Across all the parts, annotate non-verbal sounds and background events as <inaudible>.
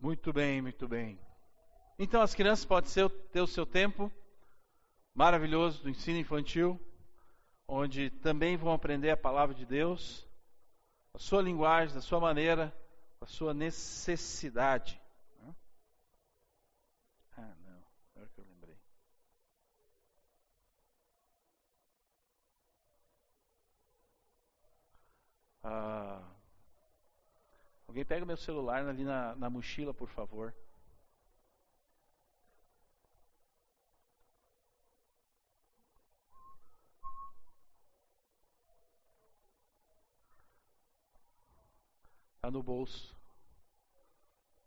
Muito bem, muito bem. Então as crianças podem ser, ter o seu tempo maravilhoso do ensino infantil, onde também vão aprender a palavra de Deus, a sua linguagem, da sua maneira, a sua necessidade. Ah, não, agora que eu lembrei. Ah, alguém pega meu celular ali na, na mochila, por favor. Está no bolso.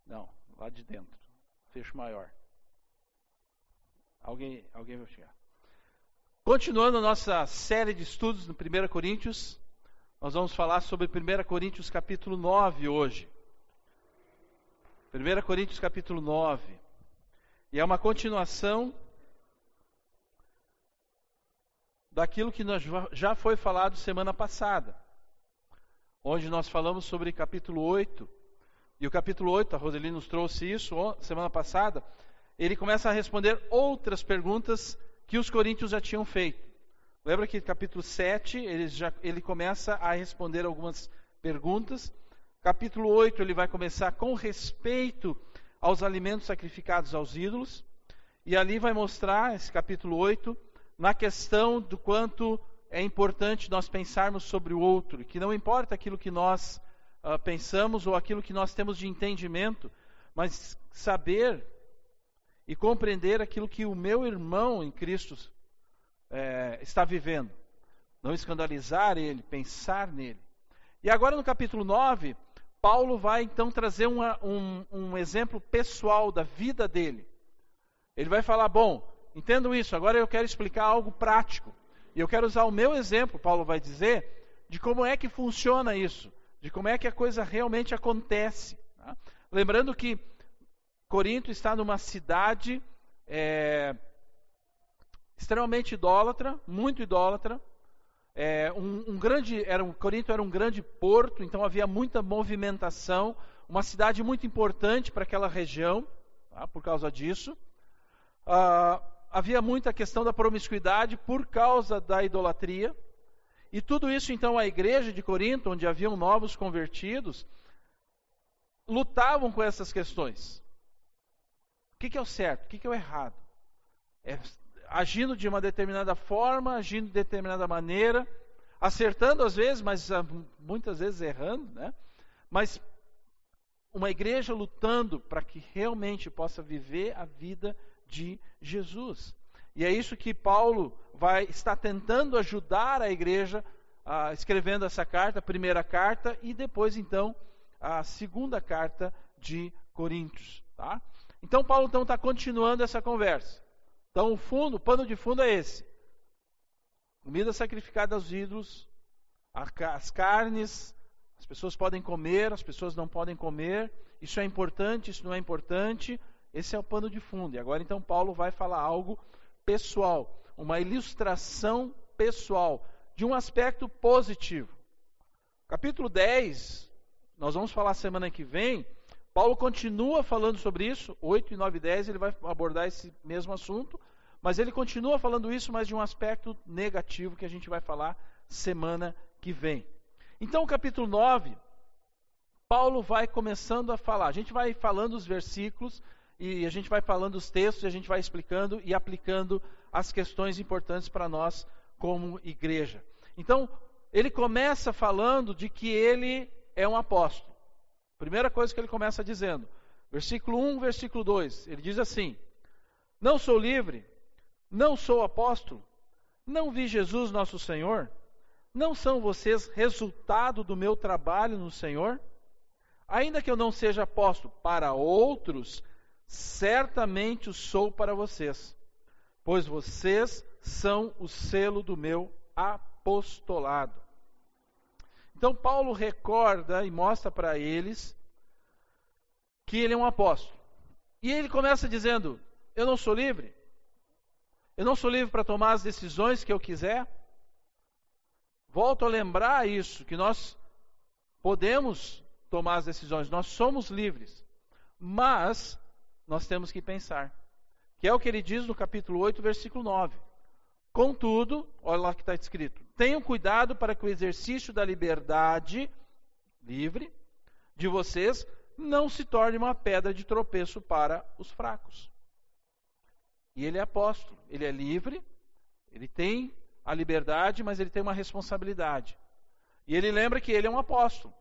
Não, lá de dentro. Fecho maior. Alguém, alguém vai chegar. Continuando a nossa série de estudos no 1 Coríntios, nós vamos falar sobre 1 Coríntios capítulo 9 hoje. 1 Coríntios capítulo 9. E é uma continuação daquilo que nós já foi falado semana passada onde nós falamos sobre capítulo 8. E o capítulo 8, a Roseli nos trouxe isso semana passada, ele começa a responder outras perguntas que os coríntios já tinham feito. Lembra que capítulo 7, ele, já, ele começa a responder algumas perguntas. Capítulo 8, ele vai começar com respeito aos alimentos sacrificados aos ídolos. E ali vai mostrar, esse capítulo 8, na questão do quanto é importante nós pensarmos sobre o outro, que não importa aquilo que nós uh, pensamos ou aquilo que nós temos de entendimento, mas saber e compreender aquilo que o meu irmão em Cristo é, está vivendo. Não escandalizar ele, pensar nele. E agora no capítulo 9, Paulo vai então trazer uma, um, um exemplo pessoal da vida dele. Ele vai falar: bom, entendo isso, agora eu quero explicar algo prático. E eu quero usar o meu exemplo, Paulo vai dizer, de como é que funciona isso, de como é que a coisa realmente acontece. Tá? Lembrando que Corinto está numa cidade é, extremamente idólatra, muito idólatra. É, um, um, grande, era um, Corinto era um grande porto, então havia muita movimentação, uma cidade muito importante para aquela região, tá? por causa disso. Ah, havia muita questão da promiscuidade por causa da idolatria. E tudo isso, então, a igreja de Corinto, onde haviam novos convertidos, lutavam com essas questões. O que, que é o certo? O que, que é o errado? É agindo de uma determinada forma, agindo de determinada maneira, acertando às vezes, mas ah, muitas vezes errando, né? Mas uma igreja lutando para que realmente possa viver a vida de Jesus. E é isso que Paulo vai estar tentando ajudar a igreja, ah, escrevendo essa carta, a primeira carta, e depois então a segunda carta de Coríntios. Tá? Então Paulo então está continuando essa conversa. Então o fundo, o pano de fundo é esse: comida sacrificada aos ídolos, as carnes, as pessoas podem comer, as pessoas não podem comer. Isso é importante, isso não é importante. Esse é o pano de fundo. E agora então Paulo vai falar algo pessoal, uma ilustração pessoal de um aspecto positivo. Capítulo 10, nós vamos falar semana que vem. Paulo continua falando sobre isso, 8 e 9 e 10, ele vai abordar esse mesmo assunto, mas ele continua falando isso, mas de um aspecto negativo que a gente vai falar semana que vem. Então, capítulo 9, Paulo vai começando a falar. A gente vai falando os versículos, e a gente vai falando os textos, e a gente vai explicando e aplicando as questões importantes para nós como igreja. Então, ele começa falando de que ele é um apóstolo. Primeira coisa que ele começa dizendo, versículo 1, versículo 2, ele diz assim: Não sou livre, não sou apóstolo, não vi Jesus nosso Senhor, não são vocês resultado do meu trabalho no Senhor? Ainda que eu não seja apóstolo para outros, certamente o sou para vocês, pois vocês são o selo do meu apostolado. Então, Paulo recorda e mostra para eles que ele é um apóstolo. E ele começa dizendo: Eu não sou livre. Eu não sou livre para tomar as decisões que eu quiser. Volto a lembrar isso, que nós podemos tomar as decisões, nós somos livres. Mas nós temos que pensar, que é o que ele diz no capítulo 8, versículo 9. Contudo, olha lá que está escrito: tenham cuidado para que o exercício da liberdade livre de vocês não se torne uma pedra de tropeço para os fracos. E ele é apóstolo, ele é livre, ele tem a liberdade, mas ele tem uma responsabilidade. E ele lembra que ele é um apóstolo.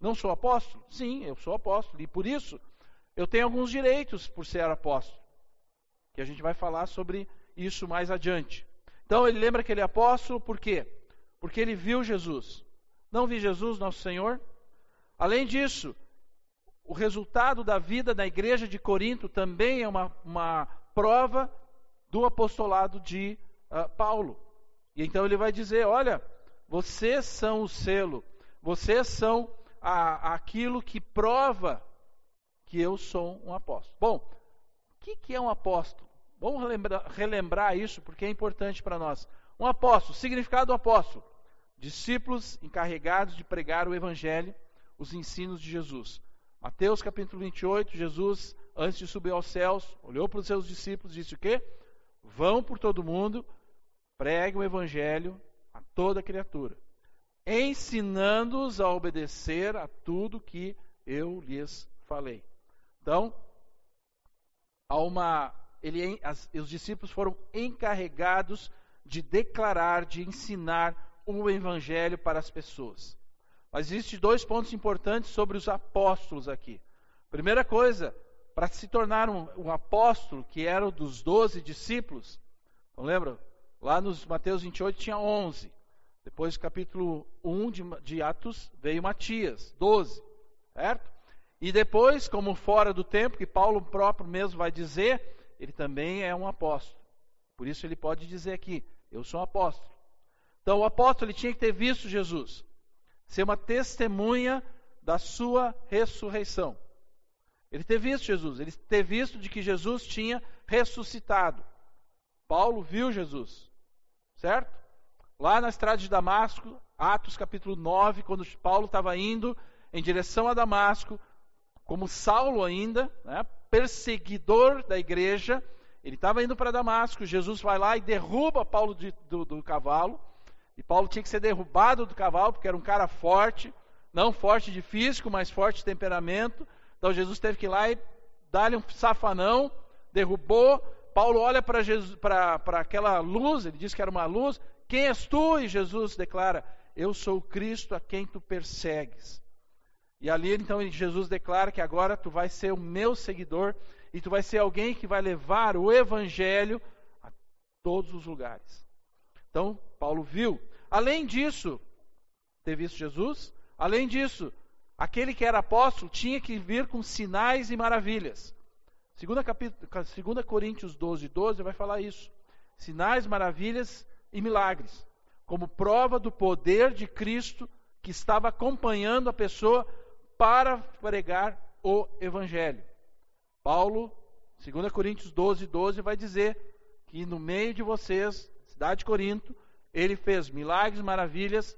Não sou apóstolo? Sim, eu sou apóstolo. E por isso, eu tenho alguns direitos por ser apóstolo. Que a gente vai falar sobre isso mais adiante. Então, ele lembra que ele é apóstolo, por quê? Porque ele viu Jesus. Não vi Jesus, nosso Senhor? Além disso, o resultado da vida da igreja de Corinto também é uma, uma prova do apostolado de uh, Paulo. E então ele vai dizer: olha, vocês são o selo, vocês são a, aquilo que prova que eu sou um apóstolo. Bom, o que, que é um apóstolo? Vamos relembrar, relembrar isso porque é importante para nós. Um apóstolo, significado do apóstolo: discípulos encarregados de pregar o evangelho, os ensinos de Jesus. Mateus capítulo 28, Jesus, antes de subir aos céus, olhou para os seus discípulos e disse o quê? Vão por todo mundo, preguem o evangelho a toda criatura, ensinando-os a obedecer a tudo que eu lhes falei. Então, há uma, ele, as, os discípulos foram encarregados de declarar, de ensinar o evangelho para as pessoas. Mas existem dois pontos importantes sobre os apóstolos aqui. Primeira coisa, para se tornar um, um apóstolo, que era o dos doze discípulos, não lembra? Lá nos Mateus 28 tinha 11. Depois, capítulo 1 de, de Atos, veio Matias, 12. Certo? E depois, como fora do tempo, que Paulo próprio mesmo vai dizer, ele também é um apóstolo. Por isso ele pode dizer aqui: Eu sou um apóstolo. Então, o apóstolo ele tinha que ter visto Jesus ser uma testemunha da sua ressurreição. Ele ter visto Jesus, ele ter visto de que Jesus tinha ressuscitado. Paulo viu Jesus, certo? Lá na estrada de Damasco, Atos capítulo 9, quando Paulo estava indo em direção a Damasco, como Saulo ainda, né, perseguidor da igreja, ele estava indo para Damasco, Jesus vai lá e derruba Paulo de, do, do cavalo, e Paulo tinha que ser derrubado do cavalo, porque era um cara forte, não forte de físico, mas forte de temperamento. Então Jesus teve que ir lá e dar-lhe um safanão, derrubou. Paulo olha para aquela luz, ele diz que era uma luz. Quem és tu? E Jesus declara: Eu sou o Cristo a quem tu persegues. E ali então Jesus declara que agora tu vais ser o meu seguidor e tu vais ser alguém que vai levar o evangelho a todos os lugares. Então, Paulo viu Além disso, ter visto Jesus, além disso, aquele que era apóstolo tinha que vir com sinais e maravilhas. 2, capítulo, 2 Coríntios 12, 12 vai falar isso. Sinais, maravilhas e milagres, como prova do poder de Cristo que estava acompanhando a pessoa para pregar o Evangelho. Paulo, 2 Coríntios 12, 12, vai dizer que no meio de vocês, cidade de Corinto, ele fez milagres, maravilhas.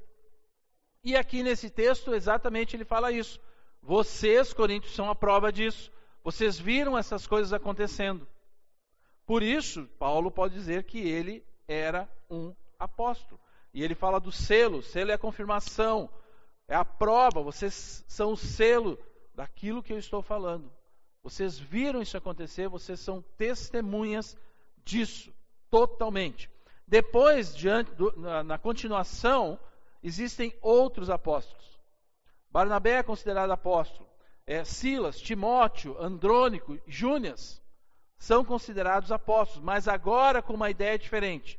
E aqui nesse texto, exatamente ele fala isso. Vocês, Coríntios, são a prova disso. Vocês viram essas coisas acontecendo. Por isso, Paulo pode dizer que ele era um apóstolo. E ele fala do selo. Selo é a confirmação, é a prova. Vocês são o selo daquilo que eu estou falando. Vocês viram isso acontecer, vocês são testemunhas disso, totalmente. Depois, diante do, na, na continuação, existem outros apóstolos. Barnabé é considerado apóstolo. É, Silas, Timóteo, Andrônico, Júnias são considerados apóstolos, mas agora com uma ideia diferente.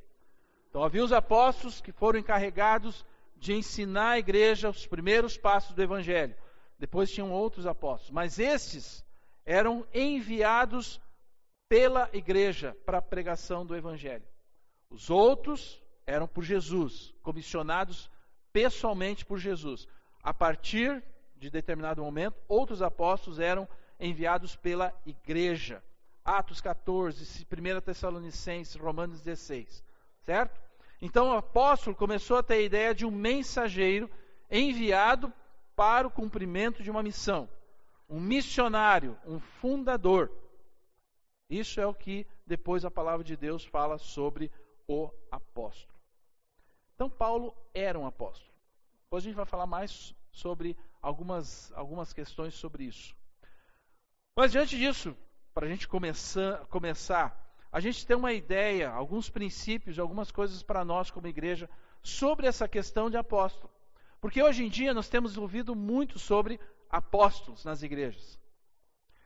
Então, havia os apóstolos que foram encarregados de ensinar a igreja os primeiros passos do evangelho. Depois tinham outros apóstolos, mas estes eram enviados pela igreja para a pregação do evangelho. Os outros eram por Jesus, comissionados pessoalmente por Jesus. A partir de determinado momento, outros apóstolos eram enviados pela igreja. Atos 14, 1 Tessalonicenses, Romanos 16. Certo? Então o apóstolo começou a ter a ideia de um mensageiro enviado para o cumprimento de uma missão. um missionário, um fundador. Isso é o que depois a palavra de Deus fala sobre o apóstolo. Então, Paulo era um apóstolo. Depois a gente vai falar mais sobre algumas, algumas questões sobre isso. Mas diante disso, para a gente começar, começar, a gente tem uma ideia, alguns princípios, algumas coisas para nós como igreja sobre essa questão de apóstolo. Porque hoje em dia nós temos ouvido muito sobre apóstolos nas igrejas.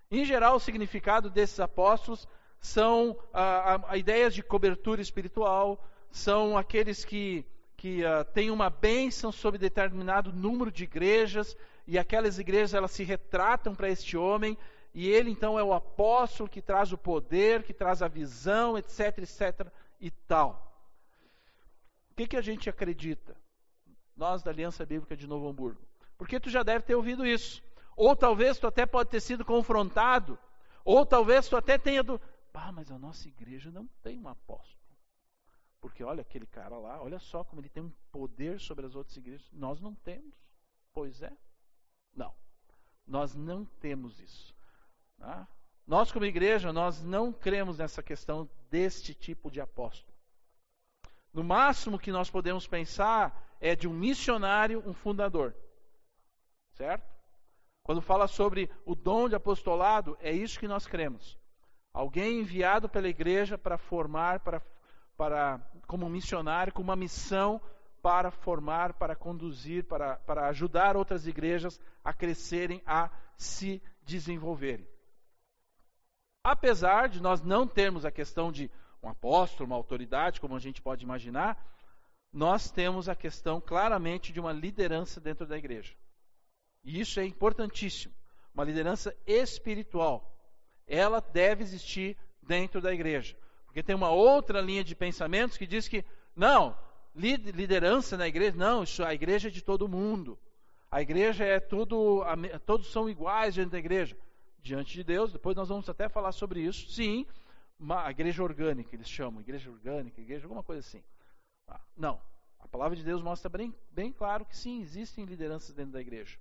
Em geral, o significado desses apóstolos são a, a, a ideias de cobertura espiritual, são aqueles que, que uh, têm uma bênção sobre determinado número de igrejas, e aquelas igrejas elas se retratam para este homem, e ele então é o apóstolo que traz o poder, que traz a visão, etc, etc e tal. O que, que a gente acredita? Nós da Aliança Bíblica de Novo Hamburgo. Porque tu já deve ter ouvido isso. Ou talvez tu até pode ter sido confrontado. Ou talvez tu até tenha ah, mas a nossa igreja não tem um apóstolo. Porque olha aquele cara lá, olha só como ele tem um poder sobre as outras igrejas. Nós não temos. Pois é. Não. Nós não temos isso. Tá? Nós, como igreja, nós não cremos nessa questão deste tipo de apóstolo. No máximo que nós podemos pensar é de um missionário, um fundador. Certo? Quando fala sobre o dom de apostolado, é isso que nós cremos. Alguém enviado pela igreja para formar, para, para, como missionário, com uma missão para formar, para conduzir, para, para ajudar outras igrejas a crescerem, a se desenvolverem. Apesar de nós não termos a questão de um apóstolo, uma autoridade, como a gente pode imaginar, nós temos a questão claramente de uma liderança dentro da igreja. E isso é importantíssimo. Uma liderança espiritual. Ela deve existir dentro da igreja. Porque tem uma outra linha de pensamentos que diz que, não, liderança na igreja, não, isso, a igreja é de todo mundo. A igreja é tudo, todos são iguais diante da igreja diante de Deus. Depois nós vamos até falar sobre isso. Sim, a igreja orgânica, eles chamam, igreja orgânica, igreja, alguma coisa assim. Ah, não. A palavra de Deus mostra bem, bem claro que sim, existem lideranças dentro da igreja.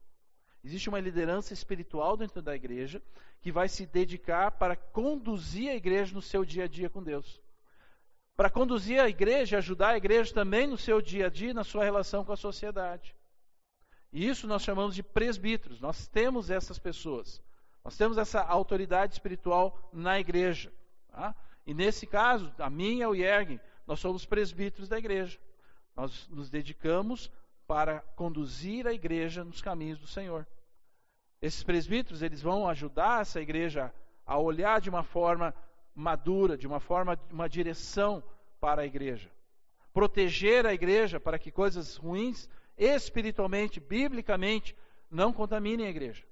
Existe uma liderança espiritual dentro da igreja que vai se dedicar para conduzir a igreja no seu dia a dia com Deus. Para conduzir a igreja, ajudar a igreja também no seu dia a dia, na sua relação com a sociedade. E isso nós chamamos de presbíteros. Nós temos essas pessoas. Nós temos essa autoridade espiritual na igreja. Tá? E nesse caso, a minha e o Yergin, nós somos presbíteros da igreja. Nós nos dedicamos para conduzir a igreja nos caminhos do Senhor. Esses presbíteros, eles vão ajudar essa igreja a olhar de uma forma madura, de uma forma, uma direção para a igreja. Proteger a igreja para que coisas ruins, espiritualmente, biblicamente, não contaminem a igreja.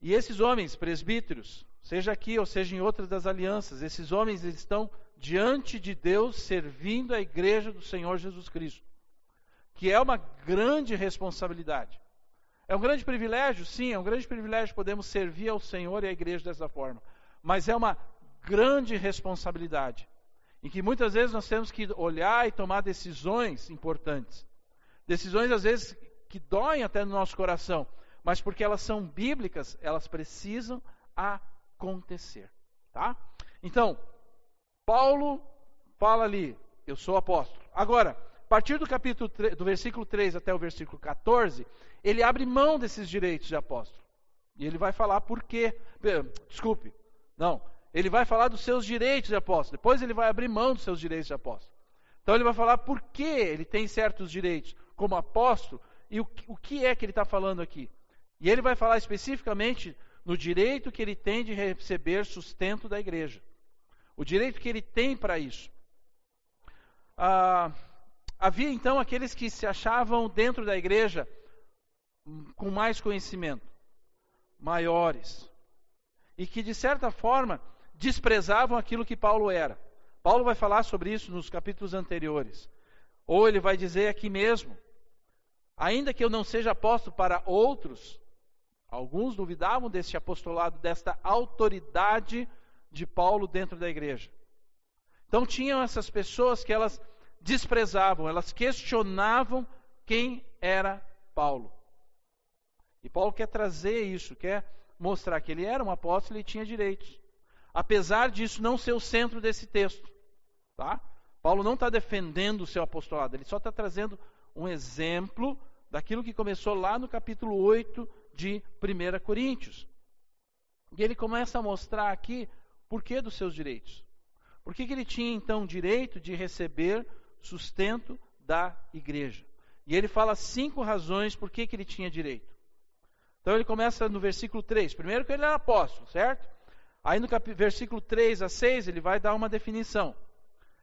E esses homens, presbíteros, seja aqui ou seja em outras das alianças, esses homens estão diante de Deus servindo a igreja do Senhor Jesus Cristo, que é uma grande responsabilidade. É um grande privilégio, sim, é um grande privilégio podemos servir ao Senhor e à igreja dessa forma, mas é uma grande responsabilidade, em que muitas vezes nós temos que olhar e tomar decisões importantes. Decisões às vezes que doem até no nosso coração, mas porque elas são bíblicas, elas precisam acontecer, tá? Então, Paulo fala ali, eu sou apóstolo. Agora, partir do capítulo 3, do versículo 3 até o versículo 14, ele abre mão desses direitos de apóstolo. E ele vai falar por quê. Desculpe, não. Ele vai falar dos seus direitos de apóstolo. Depois ele vai abrir mão dos seus direitos de apóstolo. Então ele vai falar por que ele tem certos direitos como apóstolo e o, o que é que ele está falando aqui. E ele vai falar especificamente no direito que ele tem de receber sustento da igreja. O direito que ele tem para isso. Ah, havia então aqueles que se achavam dentro da igreja com mais conhecimento, maiores, e que de certa forma desprezavam aquilo que Paulo era. Paulo vai falar sobre isso nos capítulos anteriores. Ou ele vai dizer aqui mesmo: ainda que eu não seja apóstolo para outros, Alguns duvidavam deste apostolado, desta autoridade de Paulo dentro da igreja. Então tinham essas pessoas que elas desprezavam, elas questionavam quem era Paulo. E Paulo quer trazer isso, quer mostrar que ele era um apóstolo e tinha direitos. Apesar disso não ser o centro desse texto. Tá? Paulo não está defendendo o seu apostolado, ele só está trazendo um exemplo daquilo que começou lá no capítulo 8 de 1 Coríntios. E ele começa a mostrar aqui por que dos seus direitos. Por que, que ele tinha então direito de receber sustento da igreja? E ele fala cinco razões por que, ele tinha direito. Então ele começa no versículo 3. Primeiro que ele era apóstolo, certo? Aí no versículo 3 a 6 ele vai dar uma definição.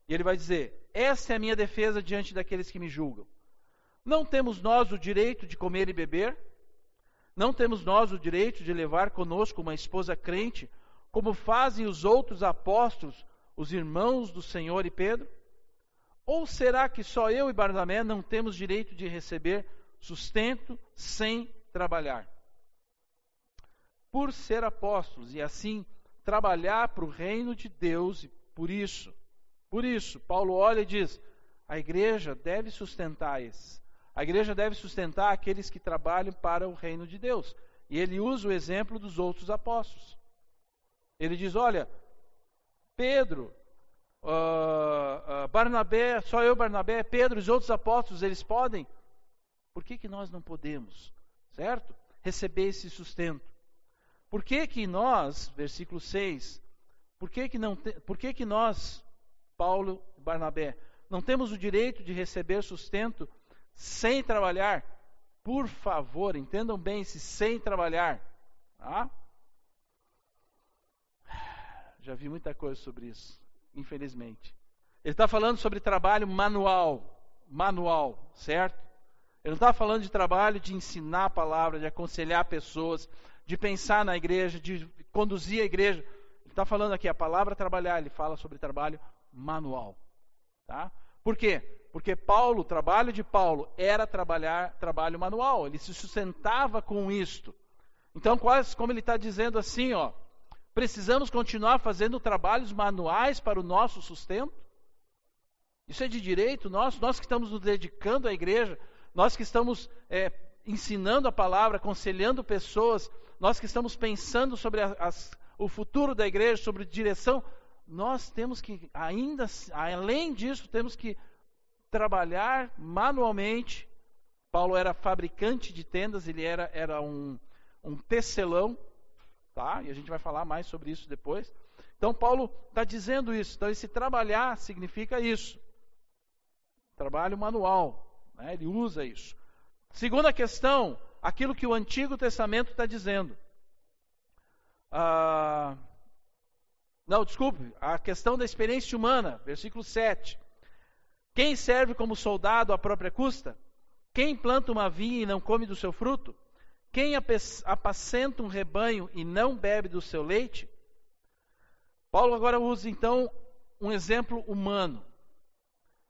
E ele vai dizer: Essa é a minha defesa diante daqueles que me julgam. Não temos nós o direito de comer e beber? Não temos nós o direito de levar conosco uma esposa crente, como fazem os outros apóstolos, os irmãos do Senhor e Pedro? Ou será que só eu e Barnabé não temos direito de receber sustento sem trabalhar? Por ser apóstolos e assim trabalhar para o reino de Deus e por isso, por isso, Paulo olha e diz: a igreja deve sustentar esses. A igreja deve sustentar aqueles que trabalham para o reino de Deus. E ele usa o exemplo dos outros apóstolos. Ele diz: Olha, Pedro, uh, uh, Barnabé, só eu, Barnabé, Pedro, os outros apóstolos, eles podem. Por que, que nós não podemos, certo? Receber esse sustento. Por que, que nós, versículo 6, por que, que, não te, por que, que nós, Paulo e Barnabé, não temos o direito de receber sustento sem trabalhar. Por favor, entendam bem esse sem trabalhar. Tá? Já vi muita coisa sobre isso, infelizmente. Ele está falando sobre trabalho manual, manual, certo? Ele não está falando de trabalho de ensinar a palavra, de aconselhar pessoas, de pensar na igreja, de conduzir a igreja. Ele está falando aqui a palavra trabalhar, ele fala sobre trabalho manual. Tá? Por quê? Porque Paulo, o trabalho de Paulo era trabalhar trabalho manual, ele se sustentava com isto. Então, quase como ele está dizendo assim, ó, precisamos continuar fazendo trabalhos manuais para o nosso sustento? Isso é de direito nosso, nós que estamos nos dedicando à igreja, nós que estamos é, ensinando a palavra, aconselhando pessoas, nós que estamos pensando sobre a, as, o futuro da igreja, sobre direção, nós temos que, ainda além disso, temos que trabalhar manualmente. Paulo era fabricante de tendas, ele era, era um, um tecelão, tá? E a gente vai falar mais sobre isso depois. Então, Paulo está dizendo isso. Então, esse trabalhar significa isso. Trabalho manual. Né? Ele usa isso. Segunda questão, aquilo que o Antigo Testamento está dizendo. Ah, não, desculpe, a questão da experiência humana, versículo 7. Quem serve como soldado à própria custa? Quem planta uma vinha e não come do seu fruto? Quem apacenta um rebanho e não bebe do seu leite? Paulo agora usa então um exemplo humano.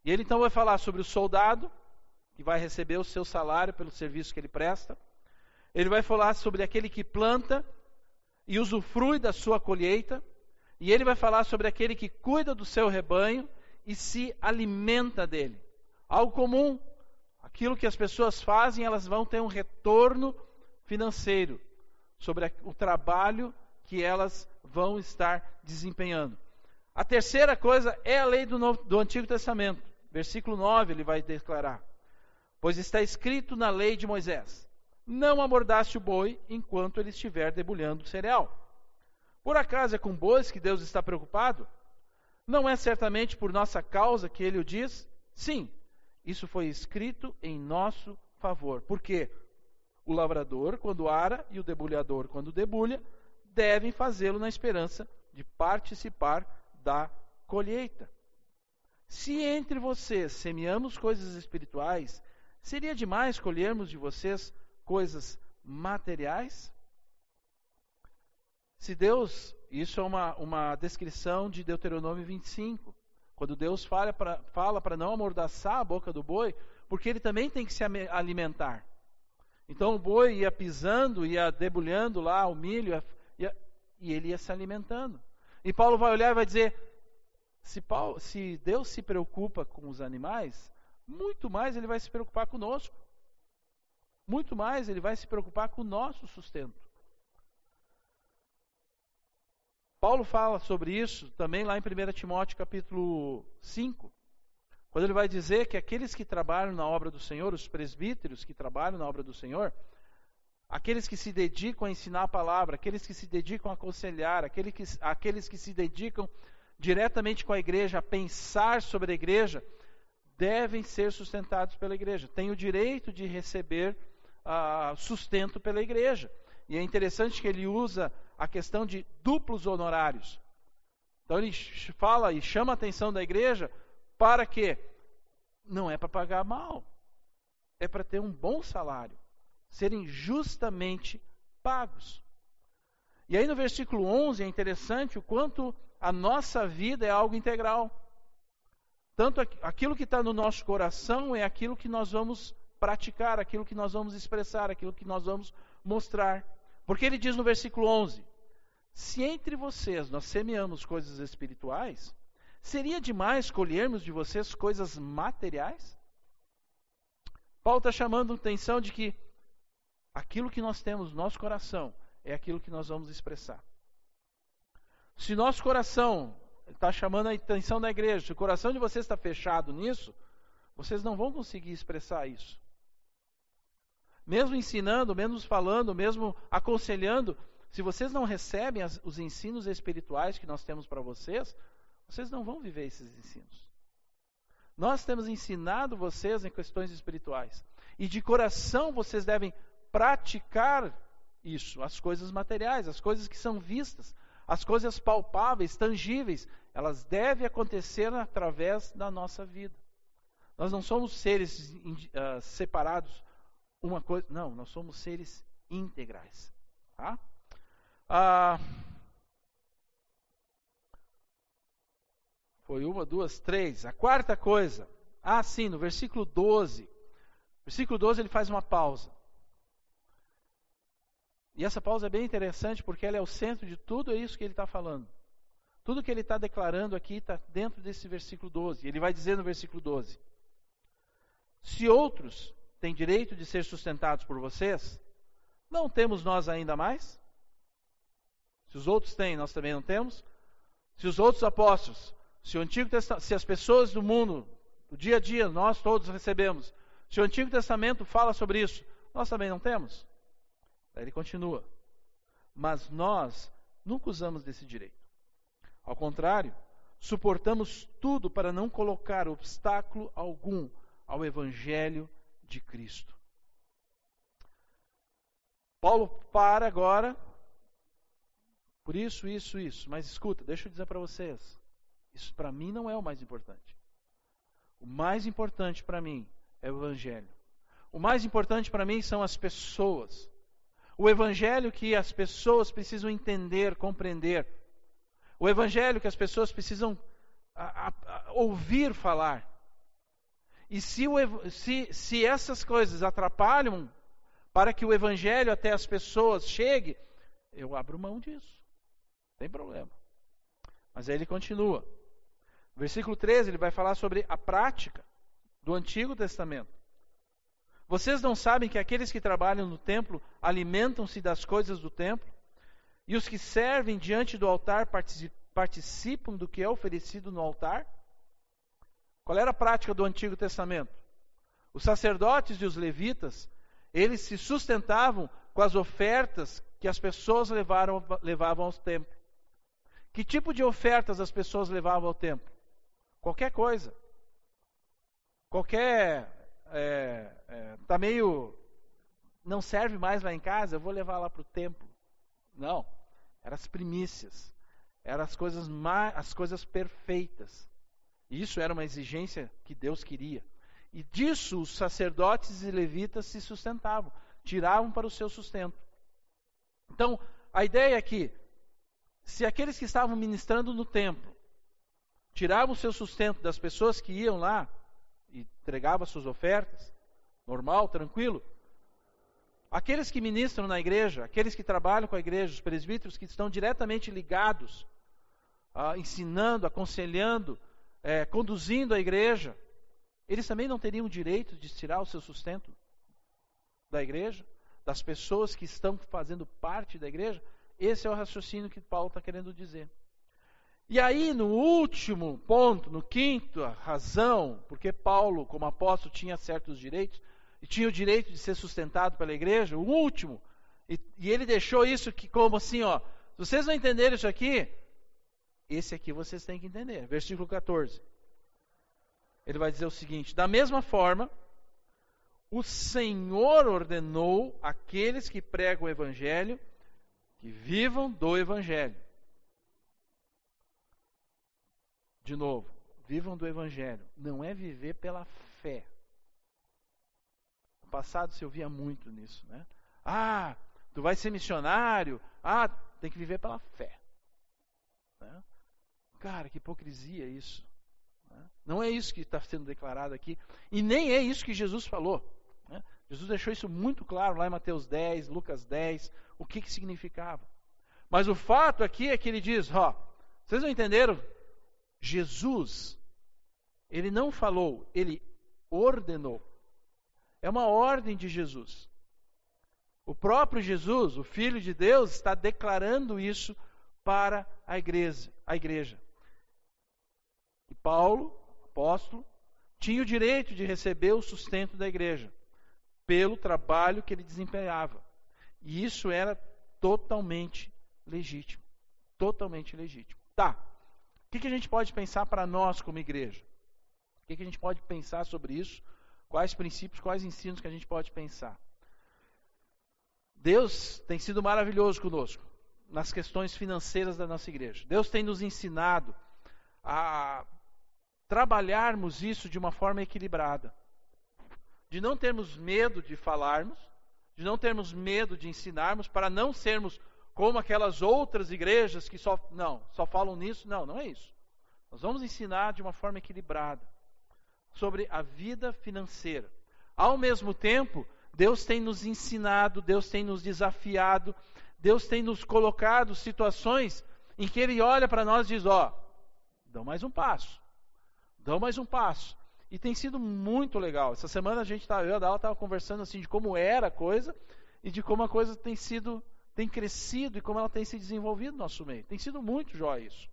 E ele então vai falar sobre o soldado, que vai receber o seu salário pelo serviço que ele presta. Ele vai falar sobre aquele que planta e usufrui da sua colheita. E ele vai falar sobre aquele que cuida do seu rebanho e se alimenta dele. Algo comum, aquilo que as pessoas fazem, elas vão ter um retorno financeiro sobre o trabalho que elas vão estar desempenhando. A terceira coisa é a lei do, Novo, do Antigo Testamento. Versículo 9 ele vai declarar: Pois está escrito na lei de Moisés: Não amordace o boi enquanto ele estiver debulhando o cereal. Por acaso é com bois que Deus está preocupado? Não é certamente por nossa causa que ele o diz? Sim, isso foi escrito em nosso favor. Porque o lavrador, quando ara, e o debulhador, quando debulha, devem fazê-lo na esperança de participar da colheita. Se entre vocês semeamos coisas espirituais, seria demais colhermos de vocês coisas materiais? Se Deus, isso é uma, uma descrição de Deuteronômio 25, quando Deus fala para não amordaçar a boca do boi, porque ele também tem que se alimentar. Então o boi ia pisando, ia debulhando lá o milho, ia, e ele ia se alimentando. E Paulo vai olhar e vai dizer: se, Paulo, se Deus se preocupa com os animais, muito mais ele vai se preocupar conosco. Muito mais, ele vai se preocupar com o nosso sustento. Paulo fala sobre isso também lá em 1 Timóteo capítulo 5, quando ele vai dizer que aqueles que trabalham na obra do Senhor, os presbíteros que trabalham na obra do Senhor, aqueles que se dedicam a ensinar a palavra, aqueles que se dedicam a aconselhar, aqueles que, aqueles que se dedicam diretamente com a igreja, a pensar sobre a igreja, devem ser sustentados pela igreja, têm o direito de receber uh, sustento pela igreja. E é interessante que ele usa a questão de duplos honorários. Então ele fala e chama a atenção da igreja para que não é para pagar mal, é para ter um bom salário, serem justamente pagos. E aí no versículo 11 é interessante o quanto a nossa vida é algo integral. Tanto aquilo que está no nosso coração é aquilo que nós vamos praticar, aquilo que nós vamos expressar, aquilo que nós vamos mostrar. Porque ele diz no versículo 11: Se entre vocês nós semeamos coisas espirituais, seria demais colhermos de vocês coisas materiais? Paulo está chamando a atenção de que aquilo que nós temos no nosso coração é aquilo que nós vamos expressar. Se nosso coração está chamando a atenção da igreja, se o coração de vocês está fechado nisso, vocês não vão conseguir expressar isso mesmo ensinando, mesmo falando, mesmo aconselhando, se vocês não recebem as, os ensinos espirituais que nós temos para vocês, vocês não vão viver esses ensinos. Nós temos ensinado vocês em questões espirituais. E de coração vocês devem praticar isso, as coisas materiais, as coisas que são vistas, as coisas palpáveis, tangíveis, elas devem acontecer através da nossa vida. Nós não somos seres uh, separados uma coisa. Não, nós somos seres integrais. Tá? Ah, foi uma, duas, três. A quarta coisa. Ah, sim, no versículo 12. Versículo 12 ele faz uma pausa. E essa pausa é bem interessante porque ela é o centro de tudo isso que ele está falando. Tudo que ele está declarando aqui está dentro desse versículo 12. Ele vai dizer no versículo 12: Se outros têm direito de ser sustentados por vocês, não temos nós ainda mais? Se os outros têm, nós também não temos? Se os outros apóstolos, se o Antigo se as pessoas do mundo, do dia a dia, nós todos recebemos, se o Antigo Testamento fala sobre isso, nós também não temos? Aí ele continua. Mas nós nunca usamos desse direito. Ao contrário, suportamos tudo para não colocar obstáculo algum ao evangelho de Cristo. Paulo para agora. Por isso, isso, isso. Mas escuta, deixa eu dizer para vocês. Isso para mim não é o mais importante. O mais importante para mim é o Evangelho. O mais importante para mim são as pessoas. O Evangelho que as pessoas precisam entender, compreender. O Evangelho que as pessoas precisam a, a, a, ouvir falar. E se, o, se, se essas coisas atrapalham para que o evangelho até as pessoas chegue, eu abro mão disso. Não tem problema. Mas aí ele continua. Versículo 13, ele vai falar sobre a prática do Antigo Testamento. Vocês não sabem que aqueles que trabalham no templo alimentam-se das coisas do templo? E os que servem diante do altar participam do que é oferecido no altar? Qual era a prática do Antigo Testamento? Os sacerdotes e os levitas, eles se sustentavam com as ofertas que as pessoas levaram, levavam ao templo. Que tipo de ofertas as pessoas levavam ao templo? Qualquer coisa. Qualquer. É, é, tá meio. Não serve mais lá em casa, eu vou levar lá para o templo. Não. Eram as primícias. Eram as coisas, as coisas perfeitas. Isso era uma exigência que Deus queria. E disso os sacerdotes e levitas se sustentavam, tiravam para o seu sustento. Então, a ideia é que, se aqueles que estavam ministrando no templo tiravam o seu sustento das pessoas que iam lá e entregavam suas ofertas, normal, tranquilo, aqueles que ministram na igreja, aqueles que trabalham com a igreja, os presbíteros que estão diretamente ligados, ah, ensinando, aconselhando, é, conduzindo a igreja, eles também não teriam direito de tirar o seu sustento da igreja, das pessoas que estão fazendo parte da igreja. Esse é o raciocínio que Paulo está querendo dizer. E aí, no último ponto, no quinto, a razão, porque Paulo, como apóstolo, tinha certos direitos, e tinha o direito de ser sustentado pela igreja, o último, e, e ele deixou isso que, como assim, ó, vocês não entenderem isso aqui, esse aqui vocês têm que entender. Versículo 14. Ele vai dizer o seguinte: Da mesma forma, o Senhor ordenou aqueles que pregam o Evangelho que vivam do Evangelho. De novo, vivam do Evangelho. Não é viver pela fé. No passado se ouvia muito nisso, né? Ah, tu vai ser missionário. Ah, tem que viver pela fé. Né? Cara, que hipocrisia isso. Né? Não é isso que está sendo declarado aqui. E nem é isso que Jesus falou. Né? Jesus deixou isso muito claro lá em Mateus 10, Lucas 10, o que, que significava. Mas o fato aqui é que ele diz: ó, vocês não entenderam? Jesus, ele não falou, ele ordenou. É uma ordem de Jesus. O próprio Jesus, o Filho de Deus, está declarando isso para a igreja. A igreja. E Paulo, apóstolo, tinha o direito de receber o sustento da igreja pelo trabalho que ele desempenhava. E isso era totalmente legítimo. Totalmente legítimo. Tá que, que a gente pode pensar para nós como igreja? O que, que a gente pode pensar sobre isso? Quais princípios, quais ensinos que a gente pode pensar? Deus tem sido maravilhoso conosco nas questões financeiras da nossa igreja. Deus tem nos ensinado a trabalharmos isso de uma forma equilibrada. De não termos medo de falarmos, de não termos medo de ensinarmos, para não sermos como aquelas outras igrejas que só não, só falam nisso. Não, não é isso. Nós vamos ensinar de uma forma equilibrada sobre a vida financeira. Ao mesmo tempo, Deus tem nos ensinado, Deus tem nos desafiado, Deus tem nos colocado situações em que Ele olha para nós e diz: Ó, oh, dão mais um passo, dão mais um passo. E tem sido muito legal. Essa semana a gente tá, eu e a estava conversando assim de como era a coisa e de como a coisa tem sido tem crescido e como ela tem se desenvolvido no nosso meio. Tem sido muito jóia isso.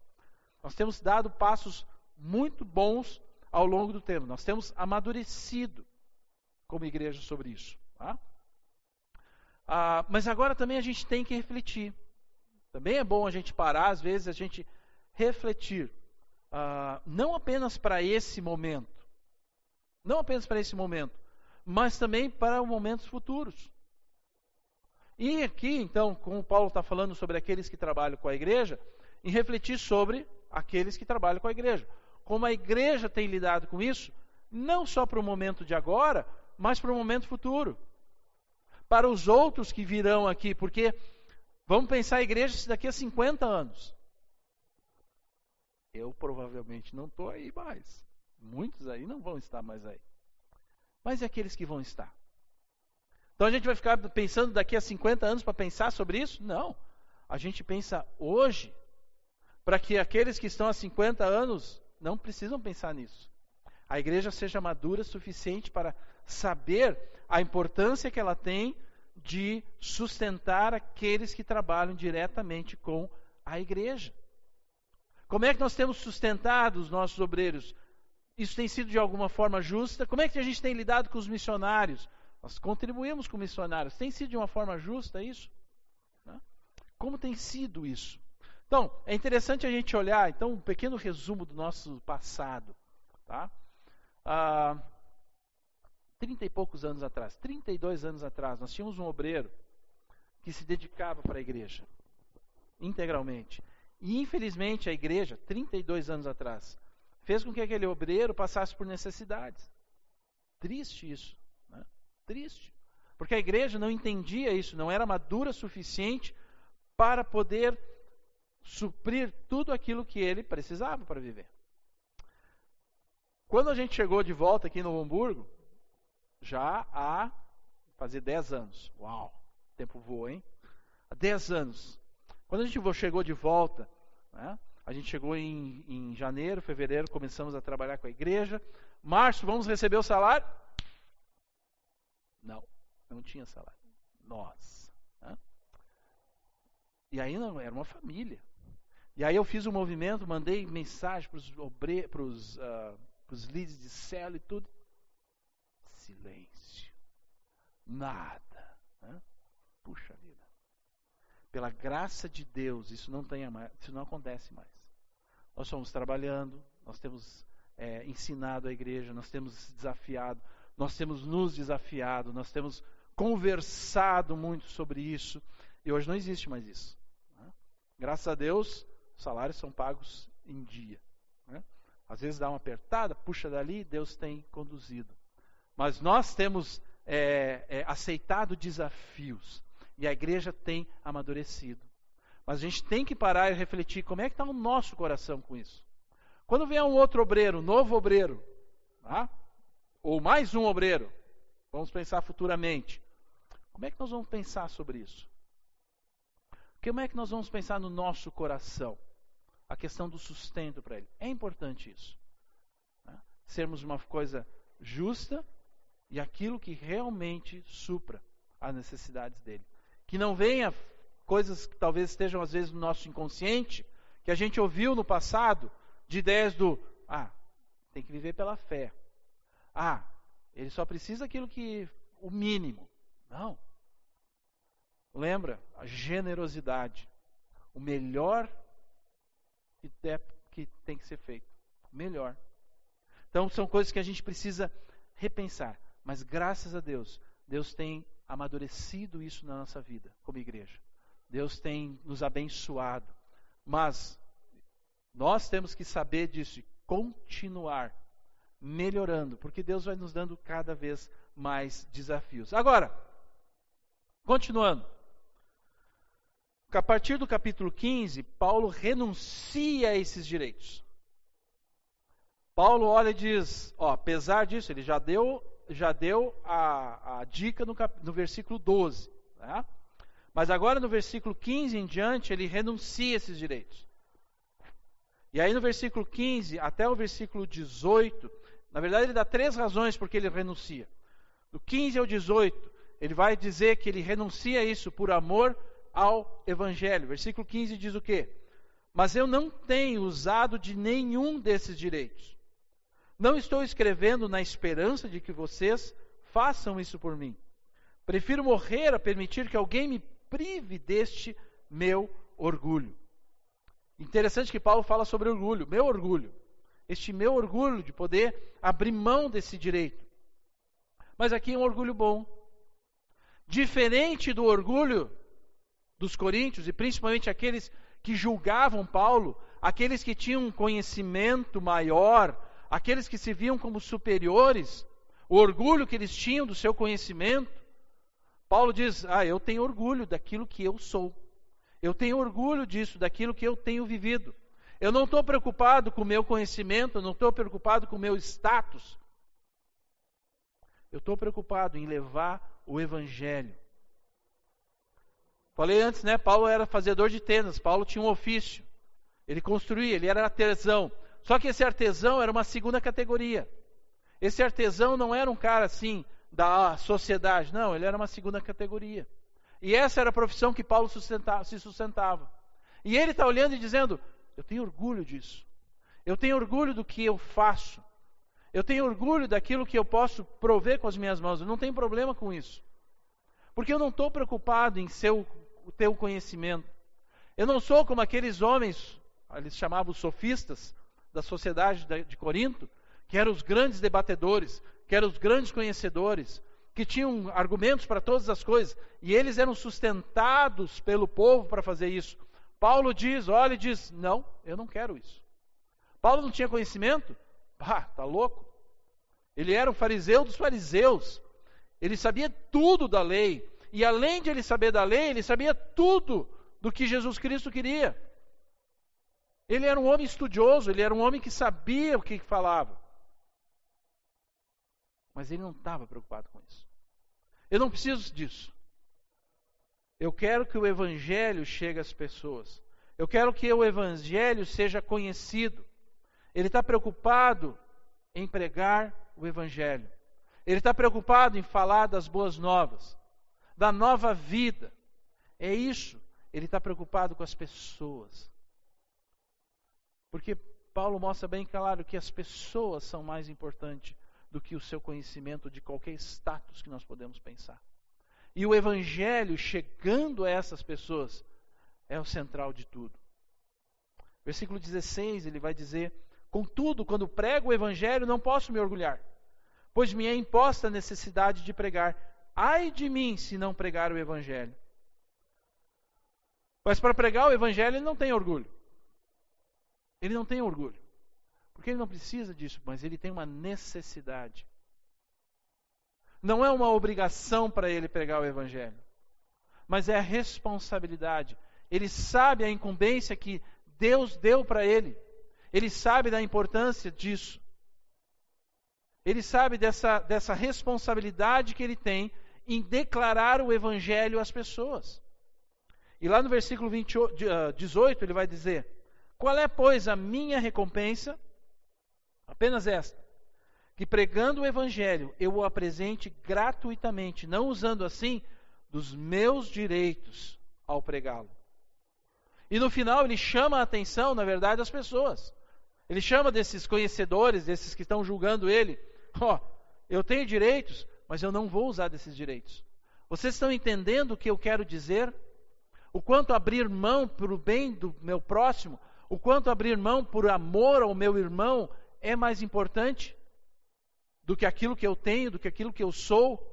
Nós temos dado passos muito bons ao longo do tempo. Nós temos amadurecido como igreja sobre isso. Tá? Ah, mas agora também a gente tem que refletir. Também é bom a gente parar, às vezes, a gente refletir. Ah, não apenas para esse momento. Não apenas para esse momento. Mas também para momentos futuros. E aqui, então, como Paulo está falando sobre aqueles que trabalham com a igreja, em refletir sobre aqueles que trabalham com a igreja. Como a igreja tem lidado com isso, não só para o momento de agora, mas para o momento futuro. Para os outros que virão aqui, porque vamos pensar a igreja daqui a 50 anos. Eu provavelmente não estou aí mais. Muitos aí não vão estar mais aí. Mas e aqueles que vão estar? Então a gente vai ficar pensando daqui a 50 anos para pensar sobre isso? Não. A gente pensa hoje para que aqueles que estão há 50 anos não precisam pensar nisso. A igreja seja madura o suficiente para saber a importância que ela tem de sustentar aqueles que trabalham diretamente com a igreja. Como é que nós temos sustentado os nossos obreiros? Isso tem sido de alguma forma justa? Como é que a gente tem lidado com os missionários? Nós contribuímos com missionários. Tem sido de uma forma justa isso? Né? Como tem sido isso? Então, é interessante a gente olhar, então, um pequeno resumo do nosso passado. Tá? Ah, 30 e poucos anos atrás, 32 anos atrás, nós tínhamos um obreiro que se dedicava para a igreja, integralmente. E, infelizmente, a igreja, 32 anos atrás, fez com que aquele obreiro passasse por necessidades. Triste isso triste. Porque a igreja não entendia isso, não era madura suficiente para poder suprir tudo aquilo que ele precisava para viver. Quando a gente chegou de volta aqui no Hamburgo, já há fazer 10 anos. Uau, o tempo voa, hein? Há 10 anos. Quando a gente chegou de volta, né, a gente chegou em, em janeiro, fevereiro, começamos a trabalhar com a igreja. Março, vamos receber o salário? Não. Não tinha salário. Nós. Né? E aí não, era uma família. E aí eu fiz um movimento, mandei mensagem para os uh, líderes de célula e tudo. Silêncio. Nada. Né? Puxa vida. Pela graça de Deus, isso não, tem mais, isso não acontece mais. Nós estamos trabalhando, nós temos é, ensinado a igreja, nós temos desafiado, nós temos nos desafiado, nós temos conversado muito sobre isso, e hoje não existe mais isso. Né? Graças a Deus, os salários são pagos em dia. Né? Às vezes dá uma apertada, puxa dali, Deus tem conduzido. Mas nós temos é, é, aceitado desafios e a igreja tem amadurecido. Mas a gente tem que parar e refletir como é que está o nosso coração com isso. Quando vier um outro obreiro, um novo obreiro, tá? Ou mais um obreiro, vamos pensar futuramente, como é que nós vamos pensar sobre isso? Como é que nós vamos pensar no nosso coração? a questão do sustento para ele. É importante isso. Né? Sermos uma coisa justa e aquilo que realmente supra as necessidades dele. Que não venha coisas que talvez estejam às vezes no nosso inconsciente, que a gente ouviu no passado, de ideias do ah, tem que viver pela fé. Ah, ele só precisa aquilo que o mínimo. Não. Lembra a generosidade. O melhor que, der, que tem que ser feito. Melhor. Então são coisas que a gente precisa repensar. Mas graças a Deus, Deus tem amadurecido isso na nossa vida como igreja. Deus tem nos abençoado. Mas nós temos que saber disso e continuar melhorando, porque Deus vai nos dando cada vez mais desafios. Agora, continuando a partir do capítulo 15, Paulo renuncia a esses direitos. Paulo olha e diz: ó, apesar disso, ele já deu, já deu a, a dica no, cap, no versículo 12. Né? Mas agora no versículo 15 em diante, ele renuncia a esses direitos. E aí no versículo 15 até o versículo 18, na verdade ele dá três razões porque ele renuncia. Do 15 ao 18, ele vai dizer que ele renuncia a isso por amor ao Evangelho. Versículo 15 diz o quê? Mas eu não tenho usado de nenhum desses direitos. Não estou escrevendo na esperança de que vocês façam isso por mim. Prefiro morrer a permitir que alguém me prive deste meu orgulho. Interessante que Paulo fala sobre orgulho, meu orgulho. Este meu orgulho de poder abrir mão desse direito. Mas aqui é um orgulho bom. Diferente do orgulho dos coríntios, e principalmente aqueles que julgavam Paulo, aqueles que tinham um conhecimento maior, aqueles que se viam como superiores, o orgulho que eles tinham do seu conhecimento. Paulo diz: Ah, eu tenho orgulho daquilo que eu sou. Eu tenho orgulho disso, daquilo que eu tenho vivido. Eu não estou preocupado com o meu conhecimento, não estou preocupado com o meu status. Eu estou preocupado em levar o Evangelho Falei antes, né? Paulo era fazedor de tendas, Paulo tinha um ofício. Ele construía, ele era artesão. Só que esse artesão era uma segunda categoria. Esse artesão não era um cara assim da sociedade, não, ele era uma segunda categoria. E essa era a profissão que Paulo se sustentava. E ele está olhando e dizendo: Eu tenho orgulho disso. Eu tenho orgulho do que eu faço. Eu tenho orgulho daquilo que eu posso prover com as minhas mãos. Eu não tenho problema com isso. Porque eu não estou preocupado em ser o conhecimento. Eu não sou como aqueles homens, eles chamavam sofistas da sociedade de Corinto, que eram os grandes debatedores, que eram os grandes conhecedores, que tinham argumentos para todas as coisas, e eles eram sustentados pelo povo para fazer isso. Paulo diz, olha e diz, não, eu não quero isso. Paulo não tinha conhecimento? Pá, tá louco? Ele era o fariseu dos fariseus. Ele sabia tudo da lei. E além de ele saber da lei, ele sabia tudo do que Jesus Cristo queria. Ele era um homem estudioso, ele era um homem que sabia o que falava. Mas ele não estava preocupado com isso. Eu não preciso disso. Eu quero que o Evangelho chegue às pessoas. Eu quero que o Evangelho seja conhecido. Ele está preocupado em pregar o Evangelho. Ele está preocupado em falar das boas novas. da nova vida. É isso. Ele está preocupado com as pessoas. Porque Paulo mostra bem claro que as pessoas são mais importantes do que o seu conhecimento de qualquer status que nós podemos pensar. E o evangelho chegando a essas pessoas é o central de tudo. Versículo 16, ele vai dizer: Contudo, quando prego o evangelho, não posso me orgulhar, pois me é imposta a necessidade de pregar. Ai de mim se não pregar o evangelho. Mas para pregar o evangelho, ele não tem orgulho. Ele não tem orgulho. Porque ele não precisa disso, mas ele tem uma necessidade. Não é uma obrigação para ele pregar o Evangelho, mas é a responsabilidade. Ele sabe a incumbência que Deus deu para ele. Ele sabe da importância disso. Ele sabe dessa, dessa responsabilidade que ele tem em declarar o Evangelho às pessoas. E lá no versículo 28, 18 ah, ele vai dizer: Qual é, pois, a minha recompensa? Apenas esta: que pregando o Evangelho eu o apresente gratuitamente, não usando assim dos meus direitos ao pregá-lo. E no final ele chama a atenção, na verdade, das pessoas. Ele chama desses conhecedores, desses que estão julgando ele: Ó, oh, eu tenho direitos, mas eu não vou usar desses direitos. Vocês estão entendendo o que eu quero dizer? O quanto abrir mão para o bem do meu próximo, o quanto abrir mão por amor ao meu irmão é mais importante? Do que aquilo que eu tenho, do que aquilo que eu sou.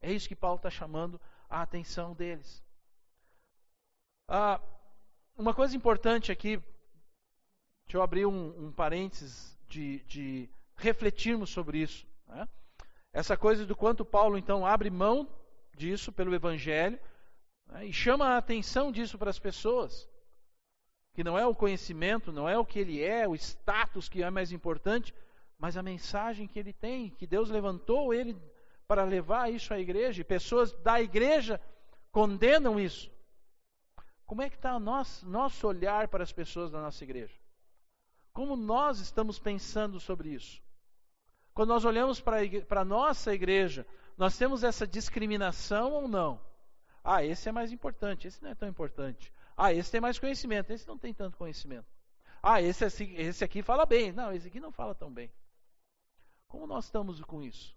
É isso que Paulo está chamando a atenção deles. Ah, uma coisa importante aqui, deixa eu abrir um, um parênteses de, de, refletirmos sobre isso. Né? Essa coisa do quanto Paulo então abre mão disso pelo Evangelho né? e chama a atenção disso para as pessoas. Que não é o conhecimento, não é o que ele é, o status que é mais importante, mas a mensagem que ele tem, que Deus levantou ele para levar isso à igreja, e pessoas da igreja condenam isso. Como é que está o nosso, nosso olhar para as pessoas da nossa igreja? Como nós estamos pensando sobre isso? Quando nós olhamos para a nossa igreja, nós temos essa discriminação ou não? Ah, esse é mais importante, esse não é tão importante. Ah, esse tem mais conhecimento, esse não tem tanto conhecimento. Ah, esse, esse aqui fala bem. Não, esse aqui não fala tão bem. Como nós estamos com isso?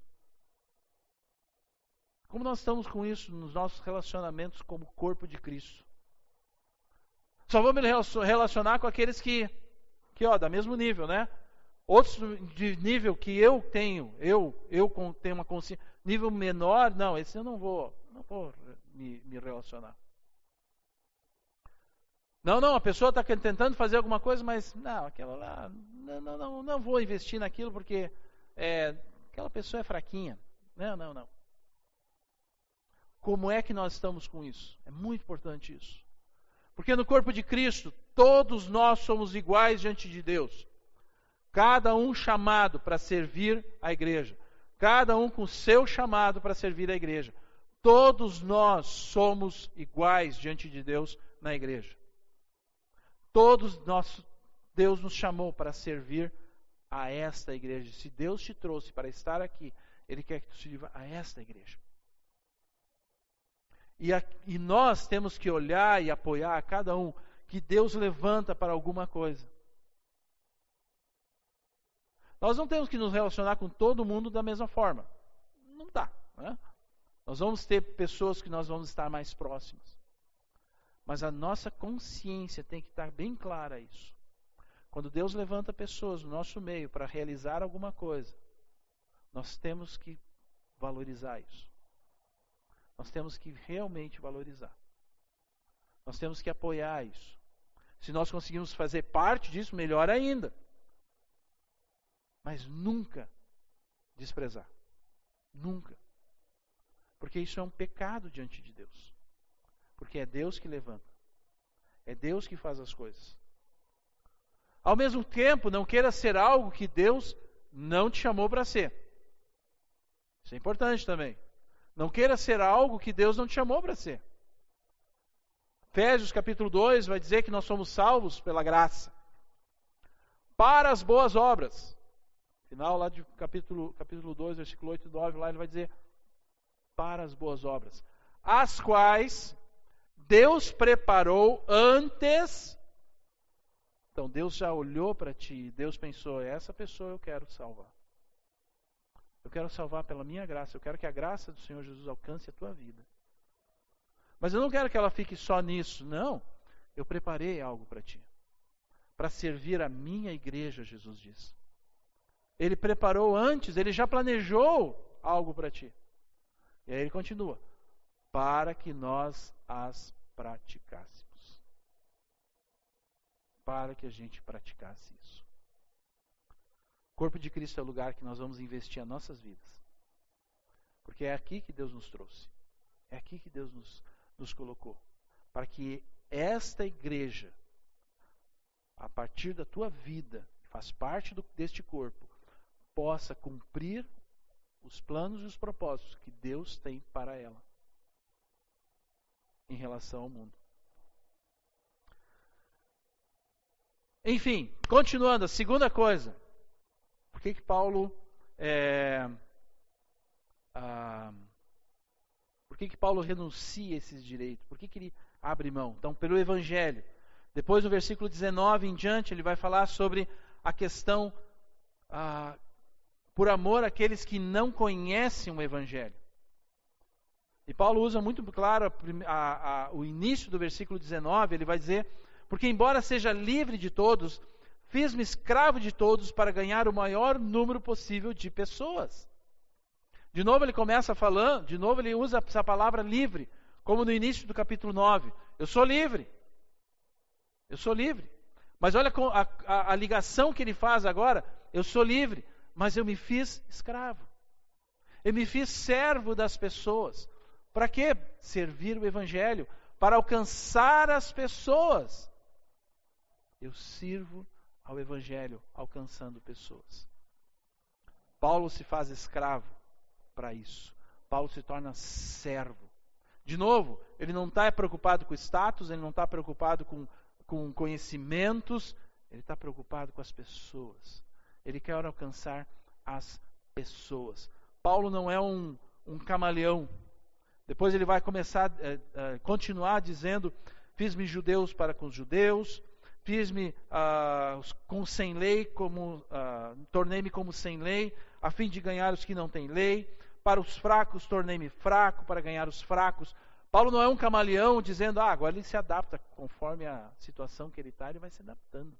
Como nós estamos com isso nos nossos relacionamentos como corpo de Cristo? Só vou me relacionar com aqueles que, que ó, da mesmo nível, né? Outros de nível que eu tenho, eu, eu tenho uma consciência, nível menor, não, esse eu não vou, não vou me, me relacionar. Não, não, a pessoa está tentando fazer alguma coisa, mas não, aquela lá, não, não, não, não vou investir naquilo porque é, aquela pessoa é fraquinha. Não, não, não. Como é que nós estamos com isso? É muito importante isso. Porque no corpo de Cristo, todos nós somos iguais diante de Deus. Cada um chamado para servir a igreja. Cada um com seu chamado para servir a igreja. Todos nós somos iguais diante de Deus na igreja. Todos nós, Deus nos chamou para servir a esta igreja. Se Deus te trouxe para estar aqui, Ele quer que tu sirva a esta igreja. E, a, e nós temos que olhar e apoiar a cada um que Deus levanta para alguma coisa. Nós não temos que nos relacionar com todo mundo da mesma forma. Não dá. Né? Nós vamos ter pessoas que nós vamos estar mais próximas. Mas a nossa consciência tem que estar bem clara isso. Quando Deus levanta pessoas no nosso meio para realizar alguma coisa, nós temos que valorizar isso. Nós temos que realmente valorizar. Nós temos que apoiar isso. Se nós conseguimos fazer parte disso, melhor ainda. Mas nunca desprezar. Nunca. Porque isso é um pecado diante de Deus. Porque é Deus que levanta. É Deus que faz as coisas. Ao mesmo tempo, não queira ser algo que Deus não te chamou para ser. Isso é importante também. Não queira ser algo que Deus não te chamou para ser. Efésios capítulo 2 vai dizer que nós somos salvos pela graça. Para as boas obras. Final lá de capítulo, capítulo 2, versículo 8 e 9, lá ele vai dizer para as boas obras. as quais Deus preparou antes. Então Deus já olhou para ti, Deus pensou: essa pessoa eu quero salvar. Eu quero salvar pela minha graça, eu quero que a graça do Senhor Jesus alcance a tua vida. Mas eu não quero que ela fique só nisso, não. Eu preparei algo para ti. Para servir a minha igreja, Jesus diz. Ele preparou antes, ele já planejou algo para ti. E aí ele continua: para que nós as praticássemos. Para que a gente praticasse isso. O corpo de Cristo é o lugar que nós vamos investir as nossas vidas. Porque é aqui que Deus nos trouxe. É aqui que Deus nos, nos colocou. Para que esta igreja, a partir da tua vida, faz parte do, deste corpo, possa cumprir os planos e os propósitos que Deus tem para ela em relação ao mundo. Enfim, continuando, a segunda coisa. Por que, que Paulo é, ah, por que, que Paulo renuncia a esses direitos? Por que, que ele abre mão? Então, pelo Evangelho. Depois, no versículo 19 em diante, ele vai falar sobre a questão ah, por amor àqueles que não conhecem o Evangelho. E Paulo usa muito claro a, a, o início do versículo 19, ele vai dizer: Porque, embora seja livre de todos, fiz-me escravo de todos para ganhar o maior número possível de pessoas. De novo ele começa falando, de novo ele usa essa palavra livre, como no início do capítulo 9. Eu sou livre. Eu sou livre. Mas olha a, a, a ligação que ele faz agora. Eu sou livre mas eu me fiz escravo. Eu me fiz servo das pessoas. Para quê? Servir o Evangelho, para alcançar as pessoas. Eu sirvo ao Evangelho, alcançando pessoas. Paulo se faz escravo para isso. Paulo se torna servo. De novo, ele não está preocupado com status, ele não está preocupado com, com conhecimentos, ele está preocupado com as pessoas. Ele quer alcançar as pessoas. Paulo não é um, um camaleão. Depois ele vai começar, é, é, continuar dizendo: Fiz-me judeus para com os judeus, fiz-me ah, com sem lei, como ah, tornei-me como sem lei, a fim de ganhar os que não têm lei. Para os fracos tornei-me fraco para ganhar os fracos. Paulo não é um camaleão dizendo, ah, agora ele se adapta conforme a situação que ele está, ele vai se adaptando.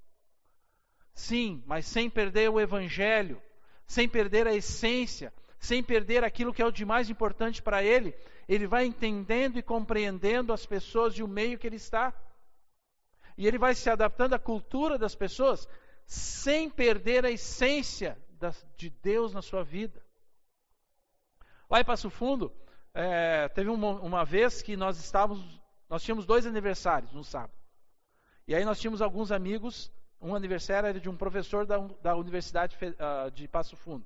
Sim, mas sem perder o evangelho, sem perder a essência, sem perder aquilo que é o de mais importante para ele, ele vai entendendo e compreendendo as pessoas e o meio que ele está. E ele vai se adaptando à cultura das pessoas, sem perder a essência de Deus na sua vida. Lá em Passo Fundo, é, teve uma, uma, vez que nós estávamos, nós tínhamos dois aniversários no sábado. E aí nós tínhamos alguns amigos um aniversário era de um professor da, da Universidade uh, de Passo Fundo,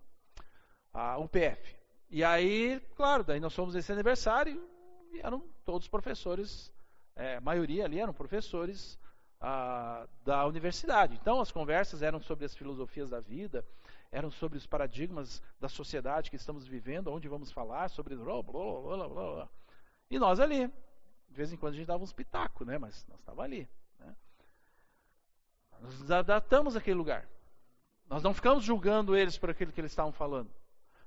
a UPF. E aí, claro, daí nós fomos esse aniversário e eram todos professores, é, a maioria ali eram professores uh, da universidade. Então as conversas eram sobre as filosofias da vida, eram sobre os paradigmas da sociedade que estamos vivendo, onde vamos falar, sobre blá, blá, blá, blá. E nós ali, de vez em quando a gente dava uns pitacos, né? Mas nós estava ali. Nós adaptamos aquele lugar. Nós não ficamos julgando eles por aquilo que eles estavam falando.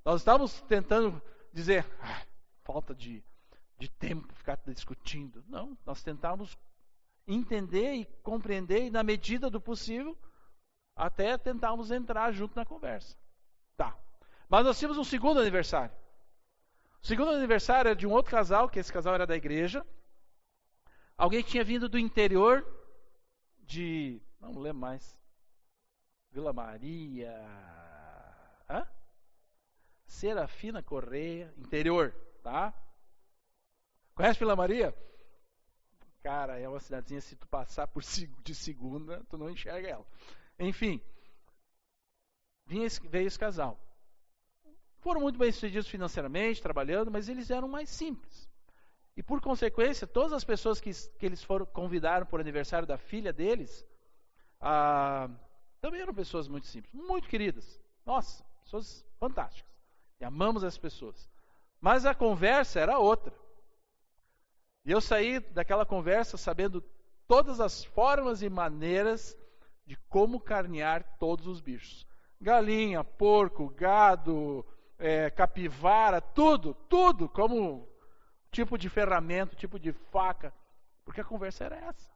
Nós estávamos tentando dizer, ah, falta de, de tempo, ficar discutindo. Não, nós tentamos entender e compreender, e na medida do possível, até tentarmos entrar junto na conversa. Tá. Mas nós tínhamos um segundo aniversário. O segundo aniversário era de um outro casal, que esse casal era da igreja. Alguém que tinha vindo do interior de não lembro mais. Vila Maria. Hã? Serafina Correia, interior, tá? Conhece Vila Maria? Cara, é uma cidadezinha, se tu passar por de segunda, tu não enxerga ela. Enfim, veio esse casal. Foram muito bem sucedidos financeiramente, trabalhando, mas eles eram mais simples. E por consequência, todas as pessoas que, que eles foram convidaram o aniversário da filha deles, ah, também eram pessoas muito simples, muito queridas. Nossa, pessoas fantásticas. E amamos as pessoas. Mas a conversa era outra. E eu saí daquela conversa sabendo todas as formas e maneiras de como carnear todos os bichos: galinha, porco, gado, é, capivara, tudo, tudo, como tipo de ferramenta, tipo de faca, porque a conversa era essa.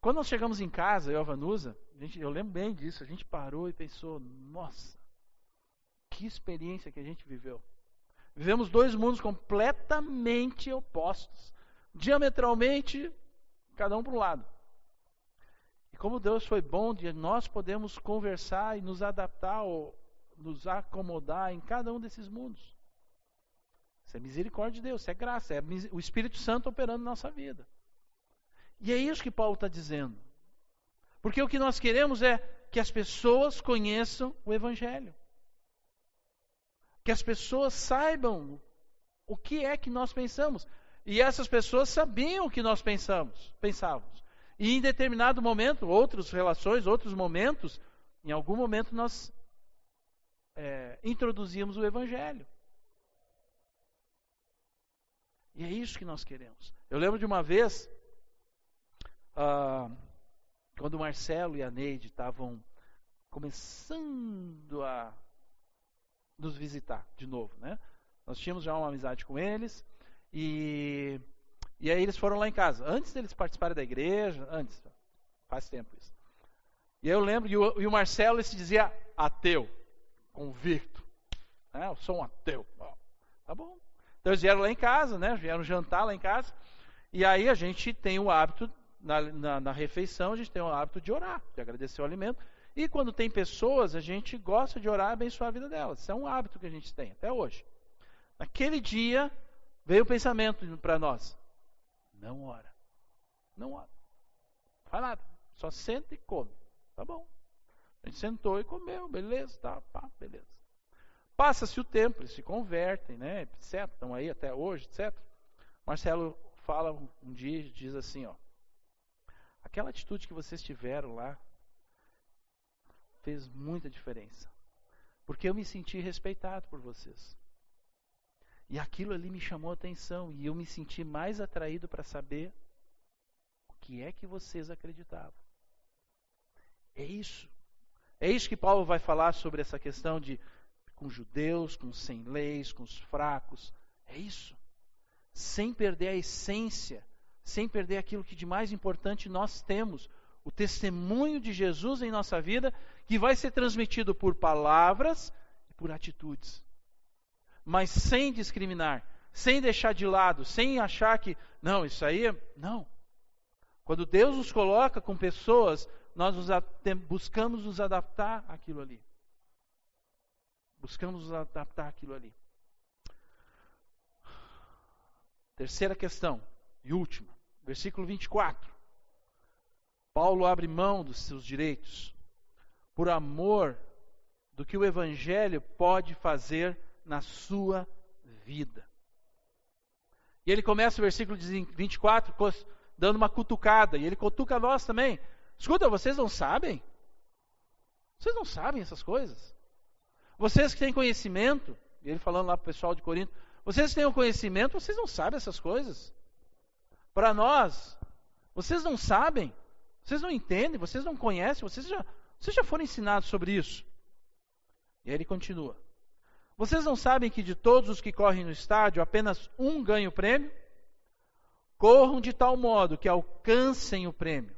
Quando nós chegamos em casa, eu e a Vanusa, a gente, eu lembro bem disso, a gente parou e pensou, nossa, que experiência que a gente viveu. Vivemos dois mundos completamente opostos, diametralmente, cada um para um lado. E como Deus foi bom nós podemos conversar e nos adaptar ou nos acomodar em cada um desses mundos. Isso é misericórdia de Deus, isso é graça, é o Espírito Santo operando na nossa vida. E é isso que Paulo está dizendo. Porque o que nós queremos é que as pessoas conheçam o Evangelho. Que as pessoas saibam o que é que nós pensamos. E essas pessoas sabiam o que nós pensamos, pensávamos. E em determinado momento, outras relações, outros momentos, em algum momento nós é, o Evangelho. E é isso que nós queremos. Eu lembro de uma vez, ah, quando o Marcelo e a Neide estavam começando a nos visitar de novo, né? Nós tínhamos já uma amizade com eles e e aí eles foram lá em casa, antes deles participarem da igreja, antes, faz tempo isso. E eu lembro, e o, e o Marcelo se dizia ateu, convicto. Né? Eu sou um ateu. tá bom. Então eles vieram lá em casa, né? Vieram jantar lá em casa. E aí a gente tem o hábito na, na, na, refeição, a gente tem o hábito de orar, de agradecer o alimento. E quando tem pessoas, a gente gosta de orar e abençoar a vida delas. Isso é um hábito que a gente tem até hoje. Naquele dia, veio o pensamento para nós: não ora. Não ora. Não faz nada. Só senta e come. Tá bom. A gente sentou e comeu, beleza, tá, pá, beleza. Passa-se o tempo, eles se convertem, né, etc. Estão aí até hoje, etc. Marcelo fala um dia, diz assim, ó. Aquela atitude que vocês tiveram lá fez muita diferença. Porque eu me senti respeitado por vocês. E aquilo ali me chamou a atenção e eu me senti mais atraído para saber o que é que vocês acreditavam. É isso. É isso que Paulo vai falar sobre essa questão de com judeus, com sem leis, com os fracos. É isso. Sem perder a essência sem perder aquilo que de mais importante nós temos, o testemunho de Jesus em nossa vida, que vai ser transmitido por palavras e por atitudes. Mas sem discriminar, sem deixar de lado, sem achar que, não, isso aí é. Não. Quando Deus nos coloca com pessoas, nós nos buscamos nos adaptar àquilo ali. Buscamos nos adaptar àquilo ali. Terceira questão e última, versículo 24. Paulo abre mão dos seus direitos por amor do que o Evangelho pode fazer na sua vida. E ele começa o versículo 24 dando uma cutucada, e ele cutuca nós também. Escuta, vocês não sabem? Vocês não sabem essas coisas? Vocês que têm conhecimento, e ele falando lá para o pessoal de Corinto, vocês que têm o conhecimento, vocês não sabem essas coisas? Para nós, vocês não sabem, vocês não entendem, vocês não conhecem, vocês já, vocês já foram ensinados sobre isso. E aí ele continua. Vocês não sabem que de todos os que correm no estádio, apenas um ganha o prêmio? Corram de tal modo que alcancem o prêmio.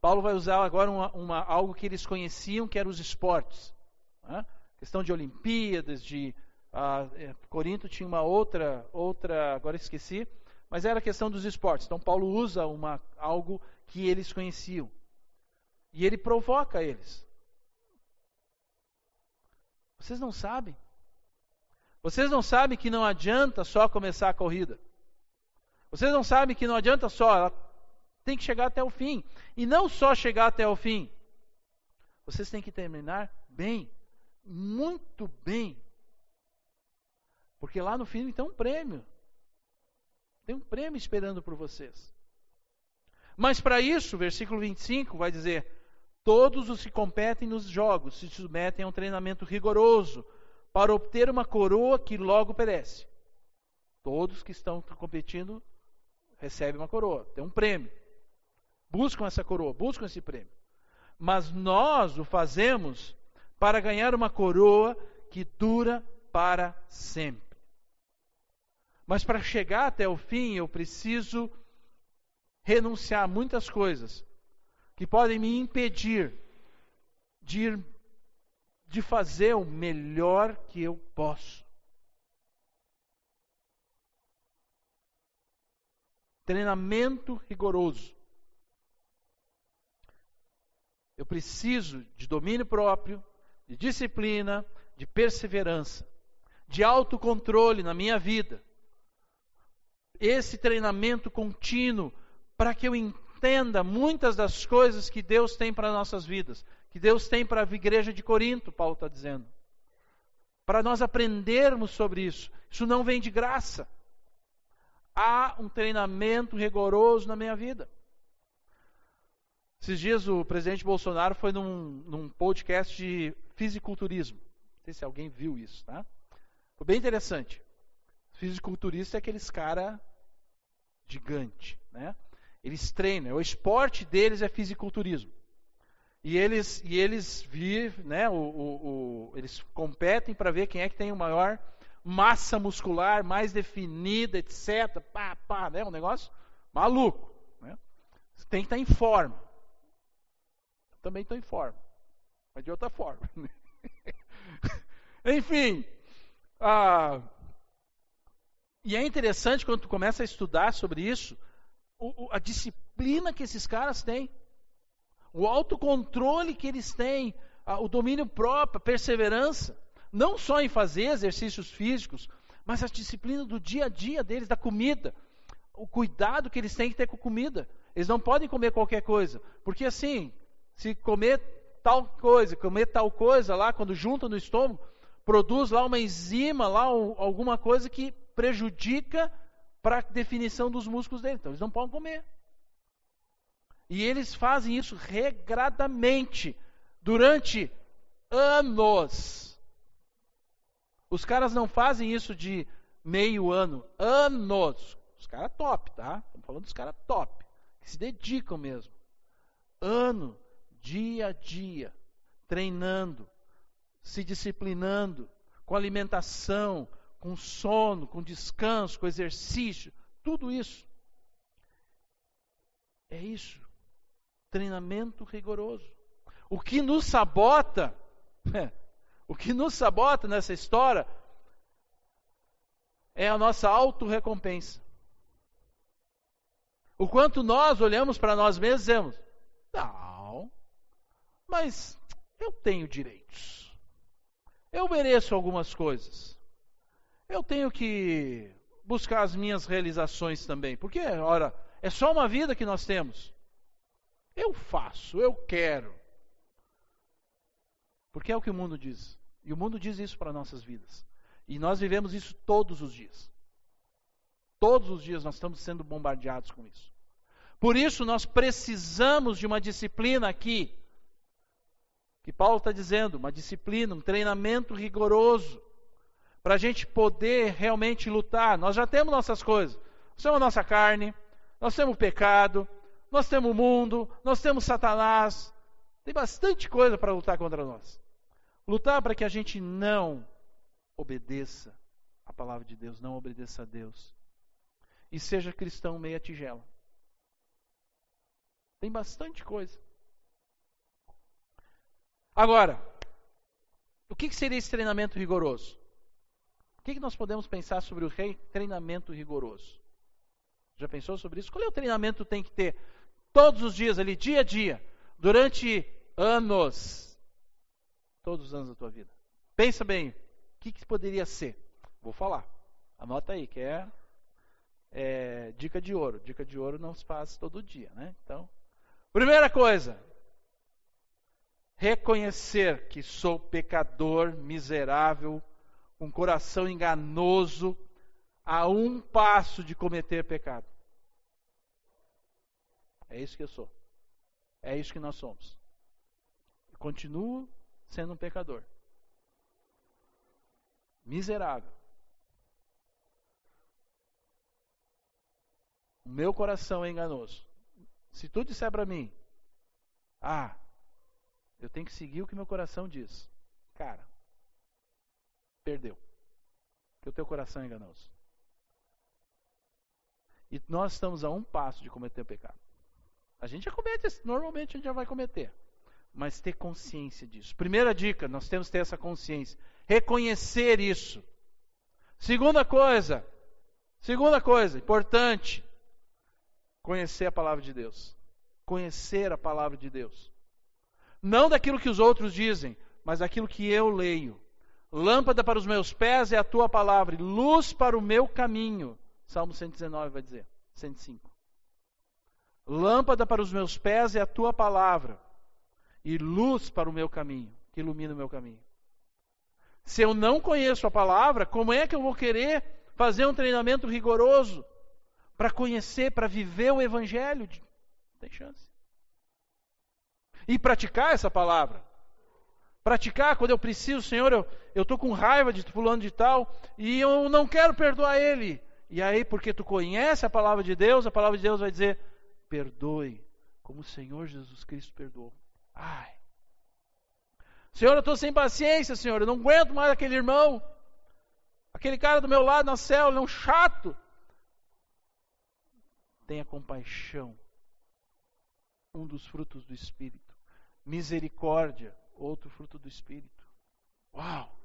Paulo vai usar agora uma, uma, algo que eles conheciam, que eram os esportes. Né? Questão de Olimpíadas, de uh, Corinto tinha uma outra, outra, agora esqueci, mas era a questão dos esportes. Então Paulo usa uma, algo que eles conheciam. E ele provoca eles. Vocês não sabem? Vocês não sabem que não adianta só começar a corrida. Vocês não sabem que não adianta só, ela tem que chegar até o fim. E não só chegar até o fim. Vocês têm que terminar bem, muito bem. Porque lá no fim tem um prêmio. Tem um prêmio esperando por vocês. Mas para isso, versículo 25 vai dizer: Todos os que competem nos jogos se submetem a um treinamento rigoroso para obter uma coroa que logo perece. Todos que estão competindo recebem uma coroa, tem um prêmio. Buscam essa coroa, buscam esse prêmio. Mas nós o fazemos para ganhar uma coroa que dura para sempre. Mas para chegar até o fim, eu preciso renunciar a muitas coisas que podem me impedir de, ir, de fazer o melhor que eu posso. Treinamento rigoroso. Eu preciso de domínio próprio, de disciplina, de perseverança, de autocontrole na minha vida. Esse treinamento contínuo para que eu entenda muitas das coisas que Deus tem para nossas vidas, que Deus tem para a igreja de Corinto, Paulo está dizendo. Para nós aprendermos sobre isso. Isso não vem de graça. Há um treinamento rigoroso na minha vida. Esses dias o presidente Bolsonaro foi num, num podcast de fisiculturismo. Não sei se alguém viu isso, tá? Foi bem interessante. Fisiculturista é aqueles cara gigante, né? Eles treinam, o esporte deles é fisiculturismo. E eles, e eles vivem, né, o, o, o eles competem para ver quem é que tem o maior massa muscular, mais definida, etc. Pá, pá, né, um negócio maluco. Né? Tem que estar em forma. Também estou em forma, mas de outra forma. <laughs> Enfim, ah, e é interessante quando tu começa a estudar sobre isso, o, a disciplina que esses caras têm, o autocontrole que eles têm, o domínio próprio, a perseverança, não só em fazer exercícios físicos, mas a disciplina do dia a dia deles, da comida, o cuidado que eles têm que ter com a comida. Eles não podem comer qualquer coisa, porque assim, se comer tal coisa, comer tal coisa lá, quando junta no estômago, produz lá uma enzima, lá alguma coisa que prejudica para a definição dos músculos dele. Então eles não podem comer. E eles fazem isso regradamente durante anos. Os caras não fazem isso de meio ano, anos. Os caras top, tá? Estamos falando dos caras top, que se dedicam mesmo. Ano, dia a dia, treinando, se disciplinando, com alimentação, com sono, com descanso, com exercício, tudo isso. É isso. Treinamento rigoroso. O que nos sabota, <laughs> o que nos sabota nessa história é a nossa autorrecompensa. O quanto nós olhamos para nós mesmos e dizemos: não, mas eu tenho direitos. Eu mereço algumas coisas eu tenho que buscar as minhas realizações também. Porque, ora, é só uma vida que nós temos. Eu faço, eu quero. Porque é o que o mundo diz. E o mundo diz isso para nossas vidas. E nós vivemos isso todos os dias. Todos os dias nós estamos sendo bombardeados com isso. Por isso nós precisamos de uma disciplina aqui. Que Paulo está dizendo, uma disciplina, um treinamento rigoroso para a gente poder realmente lutar. Nós já temos nossas coisas. Nós temos a nossa carne, nós temos o pecado, nós temos o mundo, nós temos Satanás. Tem bastante coisa para lutar contra nós. Lutar para que a gente não obedeça a palavra de Deus, não obedeça a Deus. E seja cristão meia tigela. Tem bastante coisa. Agora, o que seria esse treinamento rigoroso? O que, nós podemos pensar sobre o treinamento rigoroso? Já pensou sobre isso? Qual é o treinamento que tem que ter todos os dias ali, dia a dia, durante anos? Todos os anos da tua vida. Pensa bem, o que, que poderia ser? Vou falar. Anota aí, que é, é dica de ouro. Dica de ouro não se faz todo dia, né? Então, primeira coisa, reconhecer que sou pecador, miserável, um coração enganoso, a um passo de cometer pecado. É isso que eu sou. É isso que nós somos. Eu continuo sendo um pecador. Miserável. O meu coração é enganoso. Se tu disser para mim, ah, eu tenho que seguir o que meu coração diz. Cara, perdeu. Porque o teu coração é enganoso. E nós estamos a um passo de cometer o pecado. A gente já comete, normalmente a gente já vai cometer. Mas ter consciência disso. Primeira dica, nós temos que ter essa consciência. Reconhecer isso. Segunda coisa, segunda coisa, importante, conhecer a palavra de Deus. Conhecer a palavra de Deus. Não daquilo que os outros dizem, mas daquilo que eu leio. Lâmpada para os meus pés é a tua palavra, e luz para o meu caminho. Salmo 119 vai dizer, 105. Lâmpada para os meus pés é a tua palavra, e luz para o meu caminho, que ilumina o meu caminho. Se eu não conheço a palavra, como é que eu vou querer fazer um treinamento rigoroso para conhecer, para viver o evangelho? Não tem chance e praticar essa palavra. Praticar quando eu preciso, Senhor, eu estou com raiva de fulano de tal e eu não quero perdoar ele. E aí, porque tu conhece a palavra de Deus, a palavra de Deus vai dizer: perdoe, como o Senhor Jesus Cristo perdoou. Ai. Senhor, eu estou sem paciência, Senhor, eu não aguento mais aquele irmão. Aquele cara do meu lado na célula, é um chato. Tenha compaixão. Um dos frutos do Espírito misericórdia, outro fruto do Espírito. Uau!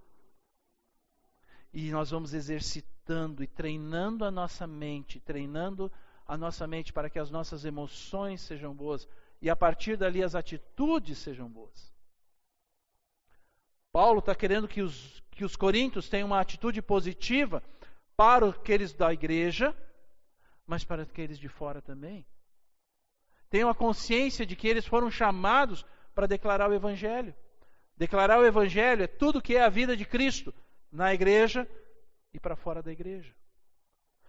E nós vamos exercitando e treinando a nossa mente, treinando a nossa mente para que as nossas emoções sejam boas e a partir dali as atitudes sejam boas. Paulo está querendo que os, que os coríntios tenham uma atitude positiva para aqueles da igreja, mas para aqueles de fora também. Tenham a consciência de que eles foram chamados para declarar o Evangelho. Declarar o Evangelho é tudo que é a vida de Cristo na igreja e para fora da igreja.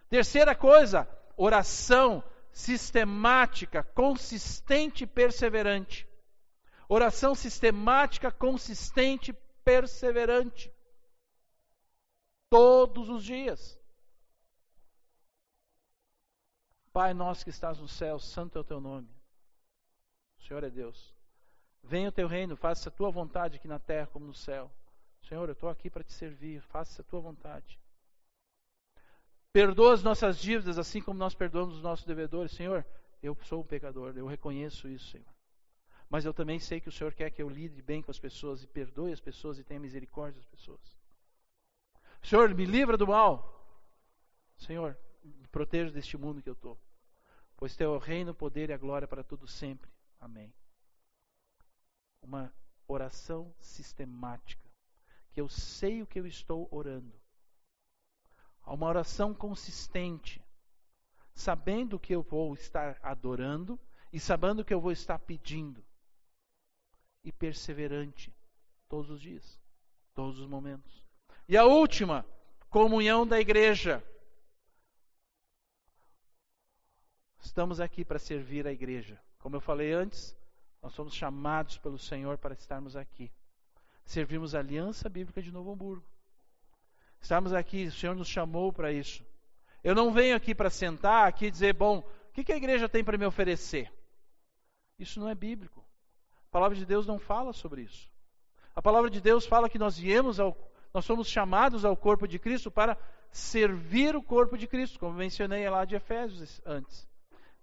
Terceira coisa, oração sistemática, consistente e perseverante. Oração sistemática, consistente, perseverante. Todos os dias. Pai nosso que estás no céu, santo é o teu nome. O Senhor é Deus. Venha o teu reino, faça a tua vontade aqui na terra como no céu. Senhor, eu estou aqui para te servir, faça a tua vontade. Perdoa as nossas dívidas, assim como nós perdoamos os nossos devedores. Senhor, eu sou um pecador, eu reconheço isso, Senhor. Mas eu também sei que o Senhor quer que eu lide bem com as pessoas e perdoe as pessoas e tenha misericórdia das pessoas. Senhor, me livra do mal. Senhor, me proteja deste mundo que eu estou. Pois teu é o reino, o poder e a glória para tudo sempre. Amém uma oração sistemática, que eu sei o que eu estou orando. Uma oração consistente, sabendo que eu vou estar adorando e sabendo que eu vou estar pedindo. E perseverante todos os dias, todos os momentos. E a última, comunhão da igreja. Estamos aqui para servir a igreja. Como eu falei antes, nós somos chamados pelo Senhor para estarmos aqui. Servimos a Aliança Bíblica de Novo Hamburgo. Estamos aqui, o Senhor nos chamou para isso. Eu não venho aqui para sentar aqui e dizer, bom, o que, que a igreja tem para me oferecer? Isso não é bíblico. A palavra de Deus não fala sobre isso. A palavra de Deus fala que nós viemos ao, nós somos chamados ao corpo de Cristo para servir o corpo de Cristo, como mencionei lá de Efésios antes.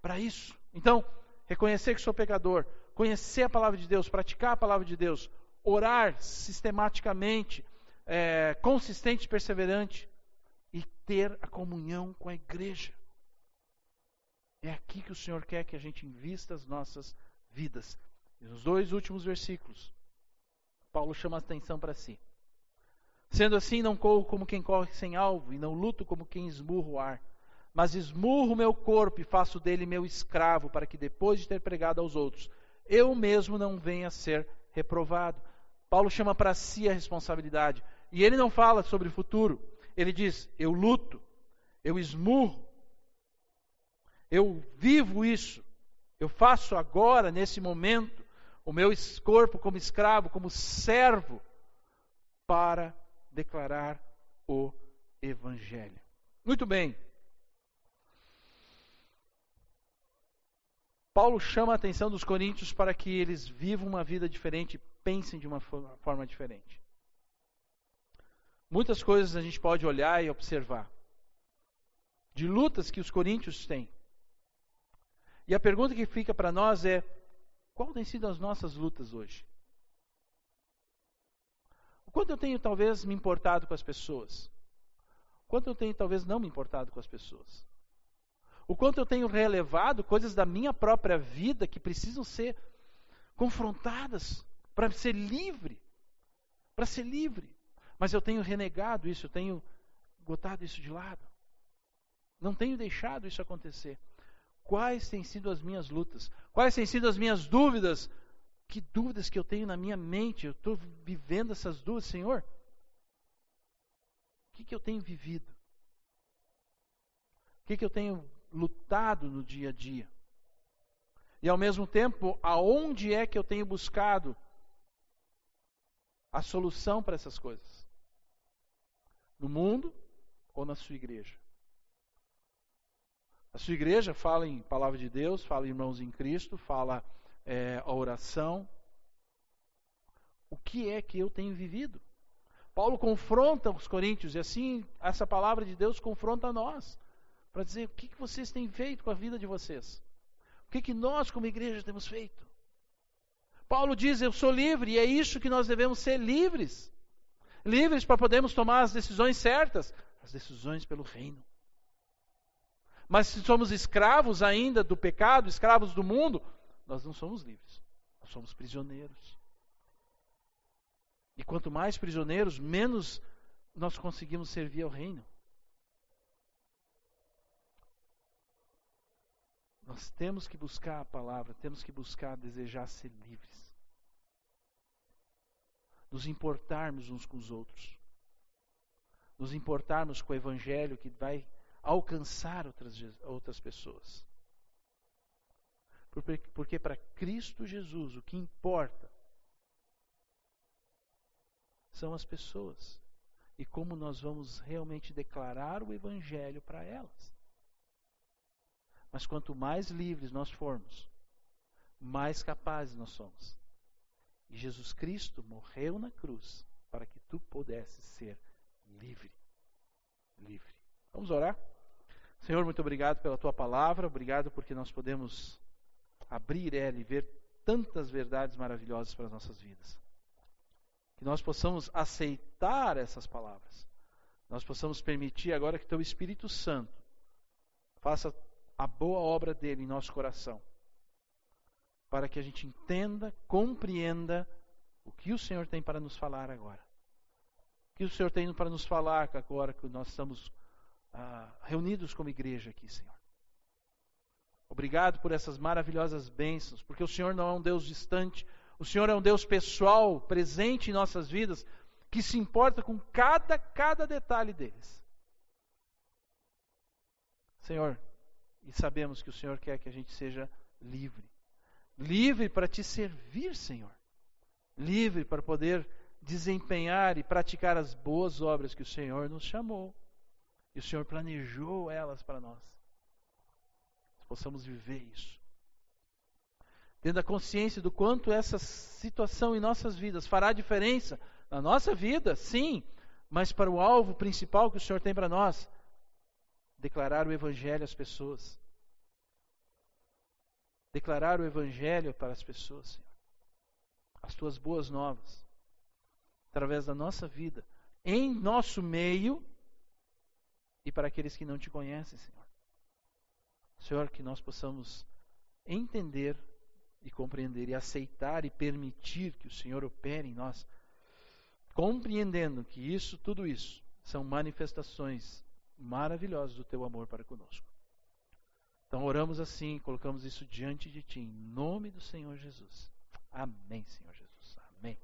Para isso. Então, reconhecer que sou pecador, conhecer a palavra de Deus, praticar a palavra de Deus, orar sistematicamente, é, consistente e perseverante, e ter a comunhão com a igreja. É aqui que o Senhor quer que a gente invista as nossas vidas. E nos dois últimos versículos, Paulo chama a atenção para si. Sendo assim, não corro como quem corre sem alvo, e não luto como quem esmurra o ar, mas esmurro meu corpo e faço dele meu escravo, para que depois de ter pregado aos outros, eu mesmo não venha a ser reprovado. Paulo chama para si a responsabilidade. E ele não fala sobre o futuro. Ele diz: Eu luto, eu esmurro, eu vivo isso, eu faço agora, nesse momento, o meu corpo como escravo, como servo, para declarar o Evangelho. Muito bem. Paulo chama a atenção dos coríntios para que eles vivam uma vida diferente, pensem de uma forma diferente. Muitas coisas a gente pode olhar e observar. De lutas que os coríntios têm. E a pergunta que fica para nós é: qual tem sido as nossas lutas hoje? O quanto eu tenho talvez me importado com as pessoas? O quanto eu tenho talvez não me importado com as pessoas? O quanto eu tenho relevado coisas da minha própria vida que precisam ser confrontadas para ser livre. Para ser livre. Mas eu tenho renegado isso, eu tenho botado isso de lado. Não tenho deixado isso acontecer. Quais têm sido as minhas lutas? Quais têm sido as minhas dúvidas? Que dúvidas que eu tenho na minha mente? Eu estou vivendo essas dúvidas, Senhor. O que, que eu tenho vivido? O que, que eu tenho lutado no dia a dia? E ao mesmo tempo, aonde é que eu tenho buscado a solução para essas coisas? No mundo ou na sua igreja? A sua igreja fala em palavra de Deus, fala em irmãos em Cristo, fala é, a oração. O que é que eu tenho vivido? Paulo confronta os coríntios e assim essa palavra de Deus confronta nós para dizer o que, que vocês têm feito com a vida de vocês. O que, que nós, como igreja, temos feito. Paulo diz: Eu sou livre, e é isso que nós devemos ser livres. Livres para podermos tomar as decisões certas, as decisões pelo reino. Mas se somos escravos ainda do pecado, escravos do mundo, nós não somos livres. Nós somos prisioneiros. E quanto mais prisioneiros, menos nós conseguimos servir ao reino. Nós temos que buscar a palavra, temos que buscar desejar ser livres. Nos importarmos uns com os outros. Nos importarmos com o evangelho que vai alcançar outras, outras pessoas. Porque, porque para Cristo Jesus o que importa são as pessoas e como nós vamos realmente declarar o Evangelho para elas. Mas quanto mais livres nós formos, mais capazes nós somos. E Jesus Cristo morreu na cruz para que tu pudesses ser livre. Livre. Vamos orar? Senhor, muito obrigado pela tua palavra, obrigado porque nós podemos abrir ela e ver tantas verdades maravilhosas para as nossas vidas. Que nós possamos aceitar essas palavras. Nós possamos permitir agora que teu Espírito Santo faça a boa obra dele em nosso coração, para que a gente entenda, compreenda o que o Senhor tem para nos falar agora. O que o Senhor tem para nos falar agora que nós estamos ah, reunidos como igreja aqui, Senhor. Obrigado por essas maravilhosas bênçãos, porque o Senhor não é um Deus distante, o Senhor é um Deus pessoal, presente em nossas vidas, que se importa com cada, cada detalhe deles. Senhor, e sabemos que o Senhor quer que a gente seja livre. Livre para te servir, Senhor. Livre para poder desempenhar e praticar as boas obras que o Senhor nos chamou. E o Senhor planejou elas para nós. Nós possamos viver isso. Tendo a consciência do quanto essa situação em nossas vidas fará diferença na nossa vida, sim, mas para o alvo principal que o Senhor tem para nós, declarar o Evangelho às pessoas. Declarar o Evangelho para as pessoas, Senhor. As tuas boas novas. Através da nossa vida. Em nosso meio e para aqueles que não te conhecem, Senhor. Senhor, que nós possamos entender e compreender e aceitar e permitir que o Senhor opere em nós, compreendendo que isso, tudo isso, são manifestações maravilhosos do teu amor para conosco. Então oramos assim, colocamos isso diante de ti, em nome do Senhor Jesus. Amém, Senhor Jesus. Amém.